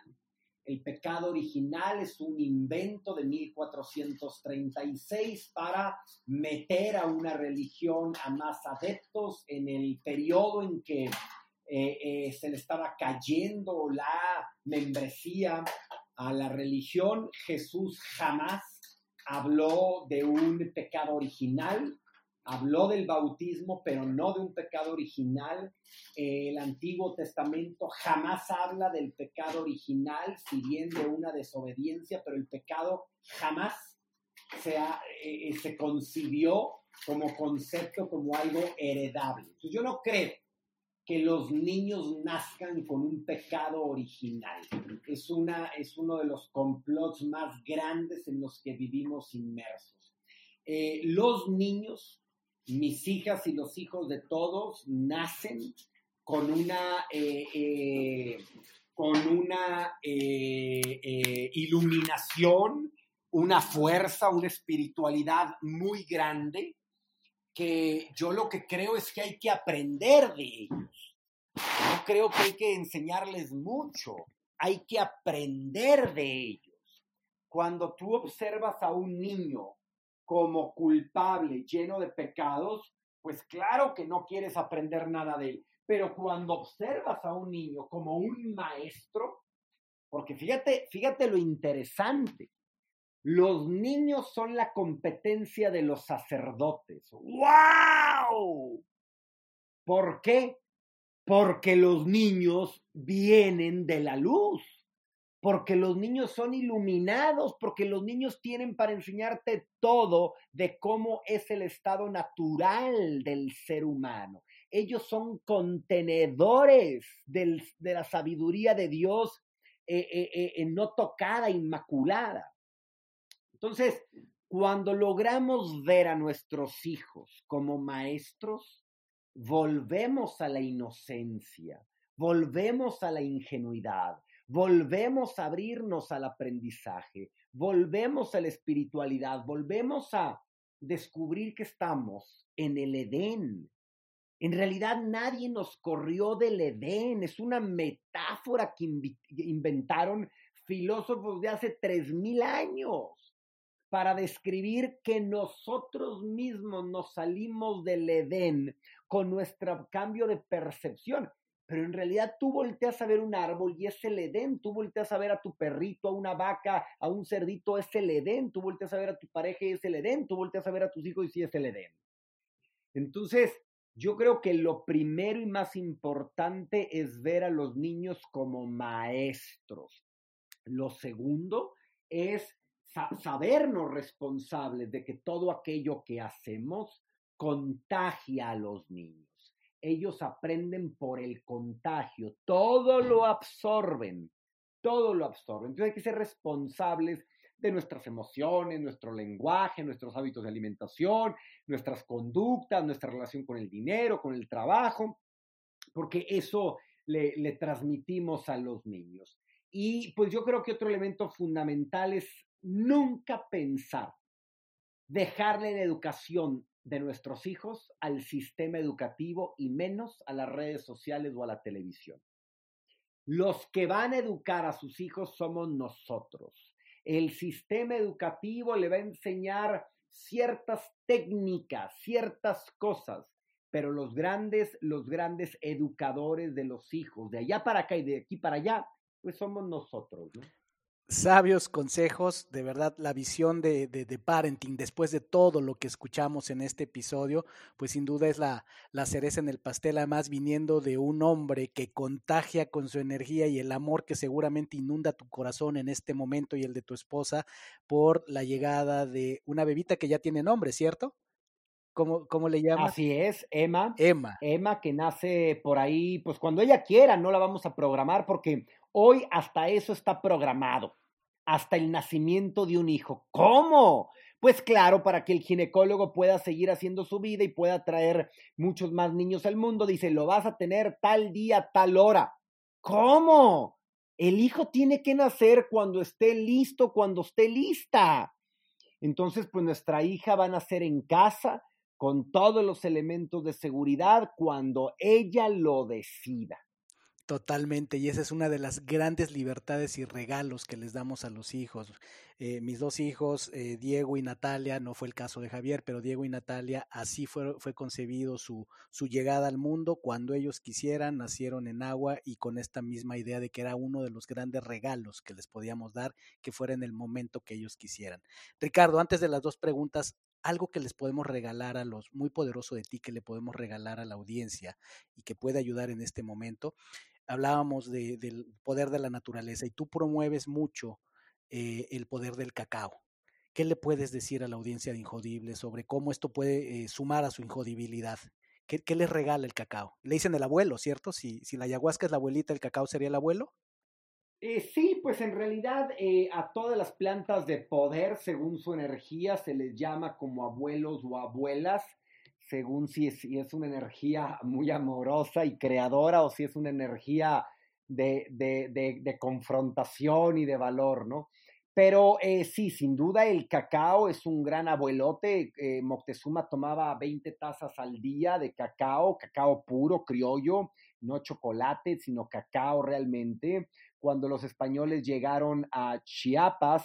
El pecado original es un invento de 1436 para meter a una religión a más adeptos en el periodo en que eh, eh, se le estaba cayendo la membresía a la religión. Jesús jamás habló de un pecado original, habló del bautismo, pero no de un pecado original. el Antiguo Testamento jamás habla del pecado original, si bien de una desobediencia, pero el pecado jamás se, eh, se concibió como concepto, como algo heredable. yo no creo que los niños nazcan con un pecado original. Es, una, es uno de los complots más grandes en los que vivimos inmersos. Eh, los niños mis hijas y los hijos de todos nacen con una, eh, eh, con una eh, iluminación, una fuerza, una espiritualidad muy grande, que yo lo que creo es que hay que aprender de ellos. No creo que hay que enseñarles mucho, hay que aprender de ellos. Cuando tú observas a un niño como culpable, lleno de pecados, pues claro que no quieres aprender nada de él. Pero cuando observas a un niño como un maestro, porque fíjate, fíjate lo interesante, los niños son la competencia de los sacerdotes. ¡Wow! ¿Por qué? Porque los niños vienen de la luz porque los niños son iluminados, porque los niños tienen para enseñarte todo de cómo es el estado natural del ser humano. Ellos son contenedores de la sabiduría de Dios eh, eh, eh, no tocada, inmaculada. Entonces, cuando logramos ver a nuestros hijos como maestros, volvemos a la inocencia, volvemos a la ingenuidad, volvemos a abrirnos al aprendizaje, volvemos a la espiritualidad, volvemos a descubrir que estamos en el Edén. En realidad nadie nos corrió del Edén, es una metáfora que inventaron filósofos de hace tres mil años para describir que nosotros mismos nos salimos del Edén con nuestro cambio de percepción. Pero en realidad tú volteas a ver un árbol y es el Edén, tú volteas a ver a tu perrito, a una vaca, a un cerdito, es el Edén, tú volteas a ver a tu pareja y es el Edén, tú volteas a ver a tus hijos y sí es el Edén. Entonces, yo creo que lo primero y más importante es ver a los niños como maestros. Lo segundo es sabernos responsables de que todo aquello que hacemos contagia a los niños. Ellos aprenden por el contagio, todo lo absorben, todo lo absorben. Entonces hay que ser responsables de nuestras emociones, nuestro lenguaje, nuestros hábitos de alimentación, nuestras conductas, nuestra relación con el dinero, con el trabajo, porque eso le, le transmitimos a los niños. Y pues yo creo que otro elemento fundamental es nunca pensar dejarle la educación de nuestros hijos al sistema educativo y menos a las redes sociales o a la televisión. Los que van a educar a sus hijos somos nosotros. El sistema educativo le va a enseñar ciertas técnicas, ciertas cosas, pero los grandes, los grandes educadores de los hijos, de allá para acá y de aquí para allá, pues somos nosotros. ¿no? Sabios consejos, de verdad la visión de, de, parenting después de todo lo que escuchamos en este episodio, pues sin duda es la, la cereza en el pastel, además viniendo de un hombre que contagia con su energía y el amor que seguramente inunda tu corazón en este momento y el de tu esposa por la llegada de una bebita que ya tiene nombre, ¿cierto? ¿Cómo, ¿Cómo, le llama? Así es, Emma. Emma. Emma que nace por ahí, pues cuando ella quiera, no la vamos a programar porque Hoy hasta eso está programado, hasta el nacimiento de un hijo. ¿Cómo? Pues claro, para que el ginecólogo pueda seguir haciendo su vida y pueda traer muchos más niños al mundo, dice, lo vas a tener tal día, tal hora. ¿Cómo? El hijo tiene que nacer cuando esté listo, cuando esté lista. Entonces, pues nuestra hija va a nacer en casa con todos los elementos de seguridad cuando ella lo decida. Totalmente, y esa es una de las grandes libertades y regalos que les damos a los hijos. Eh, mis dos hijos, eh, Diego y Natalia, no fue el caso de Javier, pero Diego y Natalia, así fue, fue concebido su, su llegada al mundo. Cuando ellos quisieran, nacieron en agua y con esta misma idea de que era uno de los grandes regalos que les podíamos dar, que fuera en el momento que ellos quisieran. Ricardo, antes de las dos preguntas, algo que les podemos regalar a los, muy poderoso de ti, que le podemos regalar a la audiencia y que puede ayudar en este momento hablábamos de, del poder de la naturaleza y tú promueves mucho eh, el poder del cacao. ¿Qué le puedes decir a la audiencia de Injodible sobre cómo esto puede eh, sumar a su injodibilidad? ¿Qué, ¿Qué, les regala el cacao? Le dicen el abuelo, ¿cierto? Si, si la ayahuasca es la abuelita, ¿el cacao sería el abuelo? Eh, sí, pues en realidad eh, a todas las plantas de poder, según su energía, se les llama como abuelos o abuelas según si es, si es una energía muy amorosa y creadora o si es una energía de, de, de, confrontación y de valor, ¿no? Pero eh, sí, sin duda el cacao es un gran abuelote. Eh, Moctezuma tomaba 20 tazas al día de cacao, cacao puro, criollo, no chocolate, sino cacao realmente. Cuando los españoles llegaron a Chiapas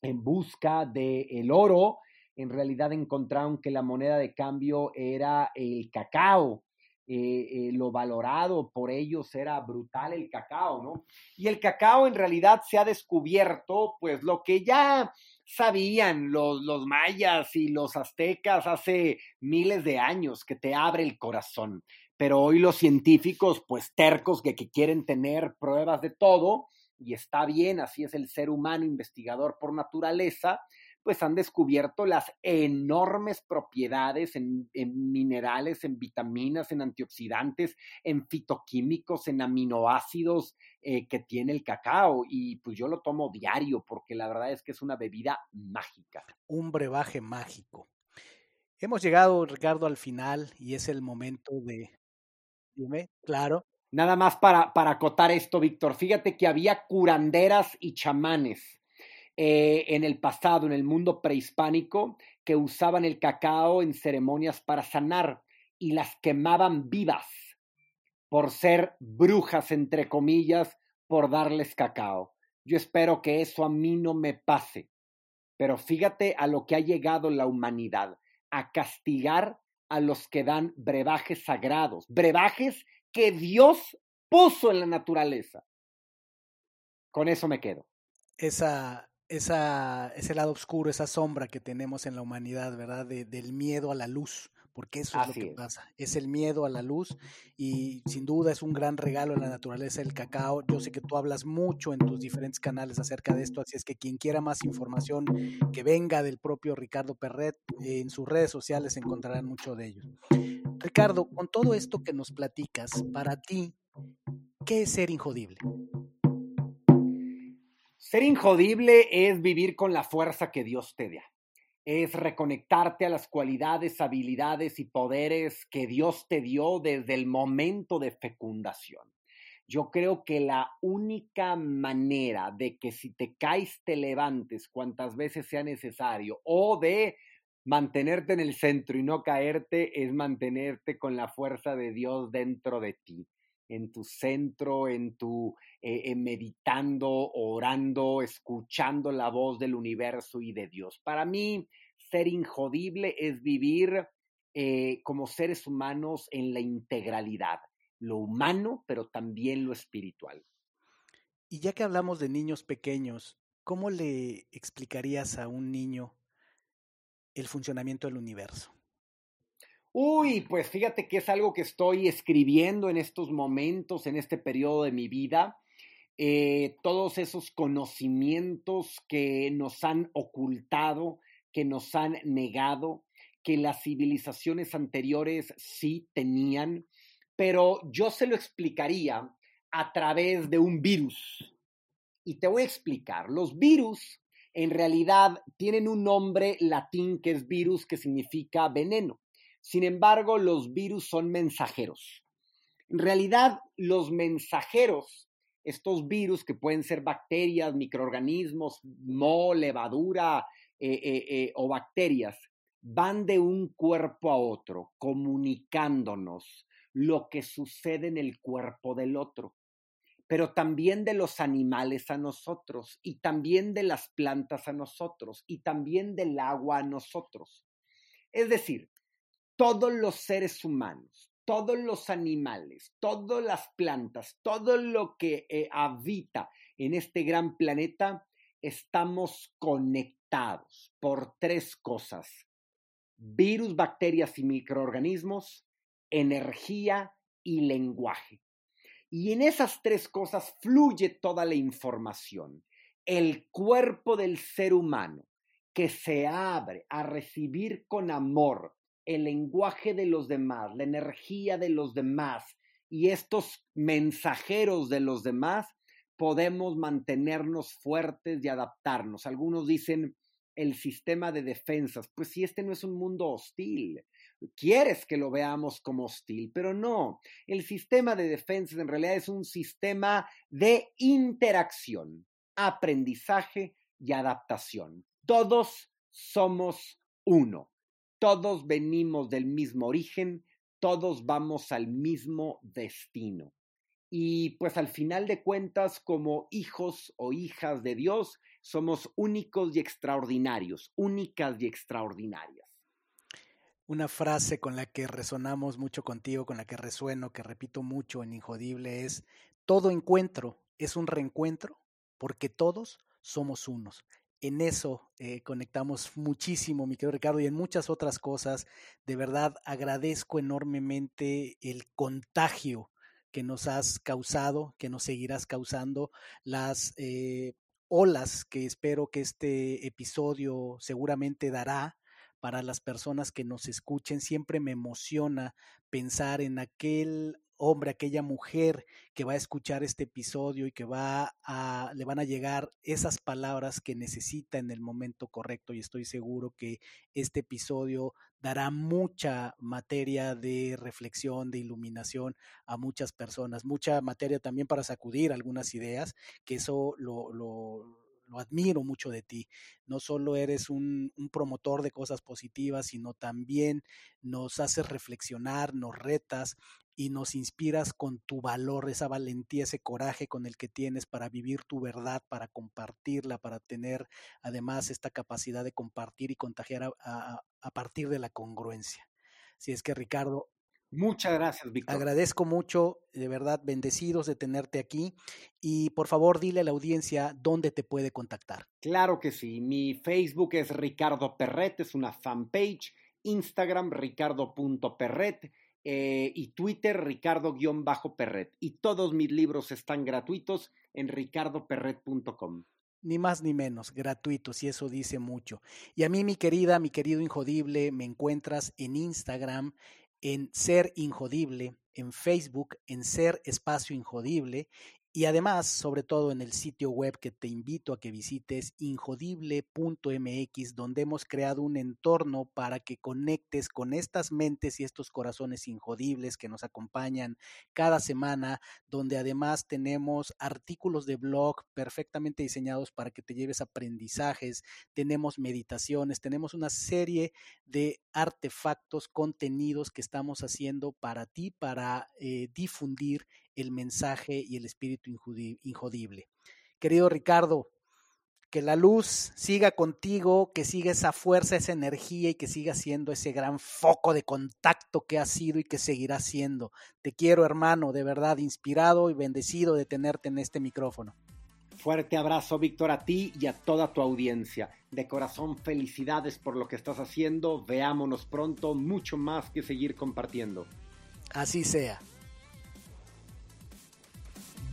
en busca del el oro, en realidad encontraron que la moneda de cambio era el cacao. Eh, eh, lo valorado por ellos era brutal el cacao, ¿no? Y el cacao en realidad se ha descubierto, pues lo que ya sabían los, mayas y los aztecas hace miles de años, que te abre el corazón. Pero hoy los científicos, pues tercos, que, que quieren tener pruebas de todo, y está bien, así es el ser humano investigador por naturaleza, pues han descubierto las enormes propiedades en, minerales, en vitaminas, en antioxidantes, en fitoquímicos, en aminoácidos eh, que tiene el cacao. Y pues yo lo tomo diario porque la verdad es que es una bebida mágica. Un brebaje mágico. Hemos llegado, Ricardo, al final y es el momento de... Dime, claro. Nada más para, para acotar esto, Víctor. Fíjate que había curanderas y chamanes eh, en el pasado, en el mundo prehispánico, que usaban el cacao en ceremonias para sanar y las quemaban vivas por ser brujas, entre comillas, por darles cacao. Yo espero que eso a mí no me pase. Pero fíjate a lo que ha llegado la humanidad, a castigar a los que dan brebajes sagrados, brebajes que Dios puso en la naturaleza. Con eso me quedo. Esa, esa, ese lado oscuro, esa sombra que tenemos en la humanidad, ¿verdad? del miedo a la luz, porque eso es lo que pasa, es el miedo a la luz y sin duda es un gran regalo en la naturaleza del cacao. Yo sé que tú hablas mucho en tus diferentes canales acerca de esto, así es que quien quiera más información que venga del propio Ricardo Perret, en sus redes sociales encontrarán mucho de ello. Ricardo, con todo esto que nos platicas, para ti, ¿qué es ser injodible? Ser injodible es vivir con la fuerza que Dios te da. Es reconectarte a las cualidades, habilidades y poderes que Dios te dio desde el momento de fecundación. Yo creo que la única manera de que si te caes te levantes cuantas veces sea necesario o de mantenerte en el centro y no caerte es mantenerte con la fuerza de Dios dentro de ti en tu centro, en tu eh, meditando, orando, escuchando la voz del universo y de Dios. Para mí, ser injodible es vivir eh, como seres humanos en la integralidad, lo humano, pero también lo espiritual. Y ya que hablamos de niños pequeños, ¿cómo le explicarías a un niño el funcionamiento del universo? Uy, pues fíjate que es algo que estoy escribiendo en estos momentos, en este periodo de mi vida. Eh, todos esos conocimientos que nos han ocultado, que nos han negado, que las civilizaciones anteriores sí tenían, pero yo se lo explicaría a través de un virus. Y te voy a explicar, los virus en realidad tienen un nombre latín que es virus, que significa veneno. Sin embargo, los virus son mensajeros. En realidad, los mensajeros, estos virus que pueden ser bacterias, microorganismos, mo, levadura eh, eh, eh, o bacterias, van de un cuerpo a otro, comunicándonos lo que sucede en el cuerpo del otro, pero también de los animales a nosotros, y también de las plantas a nosotros, y también del agua a nosotros. Es decir, todos los seres humanos, todos los animales, todas las plantas, todo lo que eh, habita en este gran planeta, estamos conectados por tres cosas. Virus, bacterias y microorganismos, energía y lenguaje. Y en esas tres cosas fluye toda la información. El cuerpo del ser humano que se abre a recibir con amor el lenguaje de los demás, la energía de los demás y estos mensajeros de los demás, podemos mantenernos fuertes y adaptarnos. Algunos dicen el sistema de defensas, pues si este no es un mundo hostil, quieres que lo veamos como hostil, pero no, el sistema de defensas en realidad es un sistema de interacción, aprendizaje y adaptación. Todos somos uno todos venimos del mismo origen, todos vamos al mismo destino. Y pues al final de cuentas, como hijos o hijas de Dios, somos únicos y extraordinarios, únicas y extraordinarias. Una frase con la que resonamos mucho contigo, con la que resueno, que repito mucho en Injodible es, todo encuentro es un reencuentro porque todos somos unos en eso eh, conectamos muchísimo, mi querido Ricardo, y en muchas otras cosas. De verdad agradezco enormemente el contagio que nos has causado, que nos seguirás causando, las eh, olas que espero que este episodio seguramente dará para las personas que nos escuchen. Siempre me emociona pensar en aquel hombre, aquella mujer que va a escuchar este episodio y que va a, le van a llegar esas palabras que necesita en el momento correcto y estoy seguro que este episodio dará mucha materia de reflexión, de iluminación a muchas personas, mucha materia también para sacudir algunas ideas, que eso lo, lo lo admiro mucho de ti. No solo eres un, promotor de cosas positivas, sino también nos haces reflexionar, nos retas y nos inspiras con tu valor, esa valentía, ese coraje con el que tienes para vivir tu verdad, para compartirla, para tener además esta capacidad de compartir y contagiar a, a, a partir de la congruencia. Si es que Ricardo, Muchas gracias, Víctor. Agradezco mucho, de verdad, bendecidos de tenerte aquí. Y por favor, dile a la audiencia dónde te puede contactar. Claro que sí. Mi Facebook es Ricardo Perret, es una fanpage. Instagram, ricardo.perret. Eh, y Twitter, Ricardo-Perret. Y todos mis libros están gratuitos en ricardoperret.com ni más ni menos, gratuitos, y eso dice mucho. Y a mí, mi querida, mi querido Injodible, me encuentras en Instagram, en Ser Injodible, en Facebook, en Ser Espacio Injodible y además, sobre todo en el sitio web que te invito a que visites, injodible.mx, donde hemos creado un entorno para que conectes con estas mentes y estos corazones injodibles que nos acompañan cada semana, donde además tenemos artículos de blog perfectamente diseñados para que te lleves aprendizajes, tenemos meditaciones, tenemos una serie de artefactos, contenidos que estamos haciendo para ti, para eh, difundir el mensaje y el espíritu injodible. Querido Ricardo, que la luz siga contigo, que siga esa fuerza, esa energía y que siga siendo ese gran foco de contacto que ha sido y que seguirá siendo. Te quiero, hermano, de verdad, inspirado y bendecido de tenerte en este micrófono. Fuerte abrazo, Víctor, a ti y a toda tu audiencia. De corazón, felicidades por lo que estás haciendo. Veámonos pronto, mucho más que seguir compartiendo. Así sea.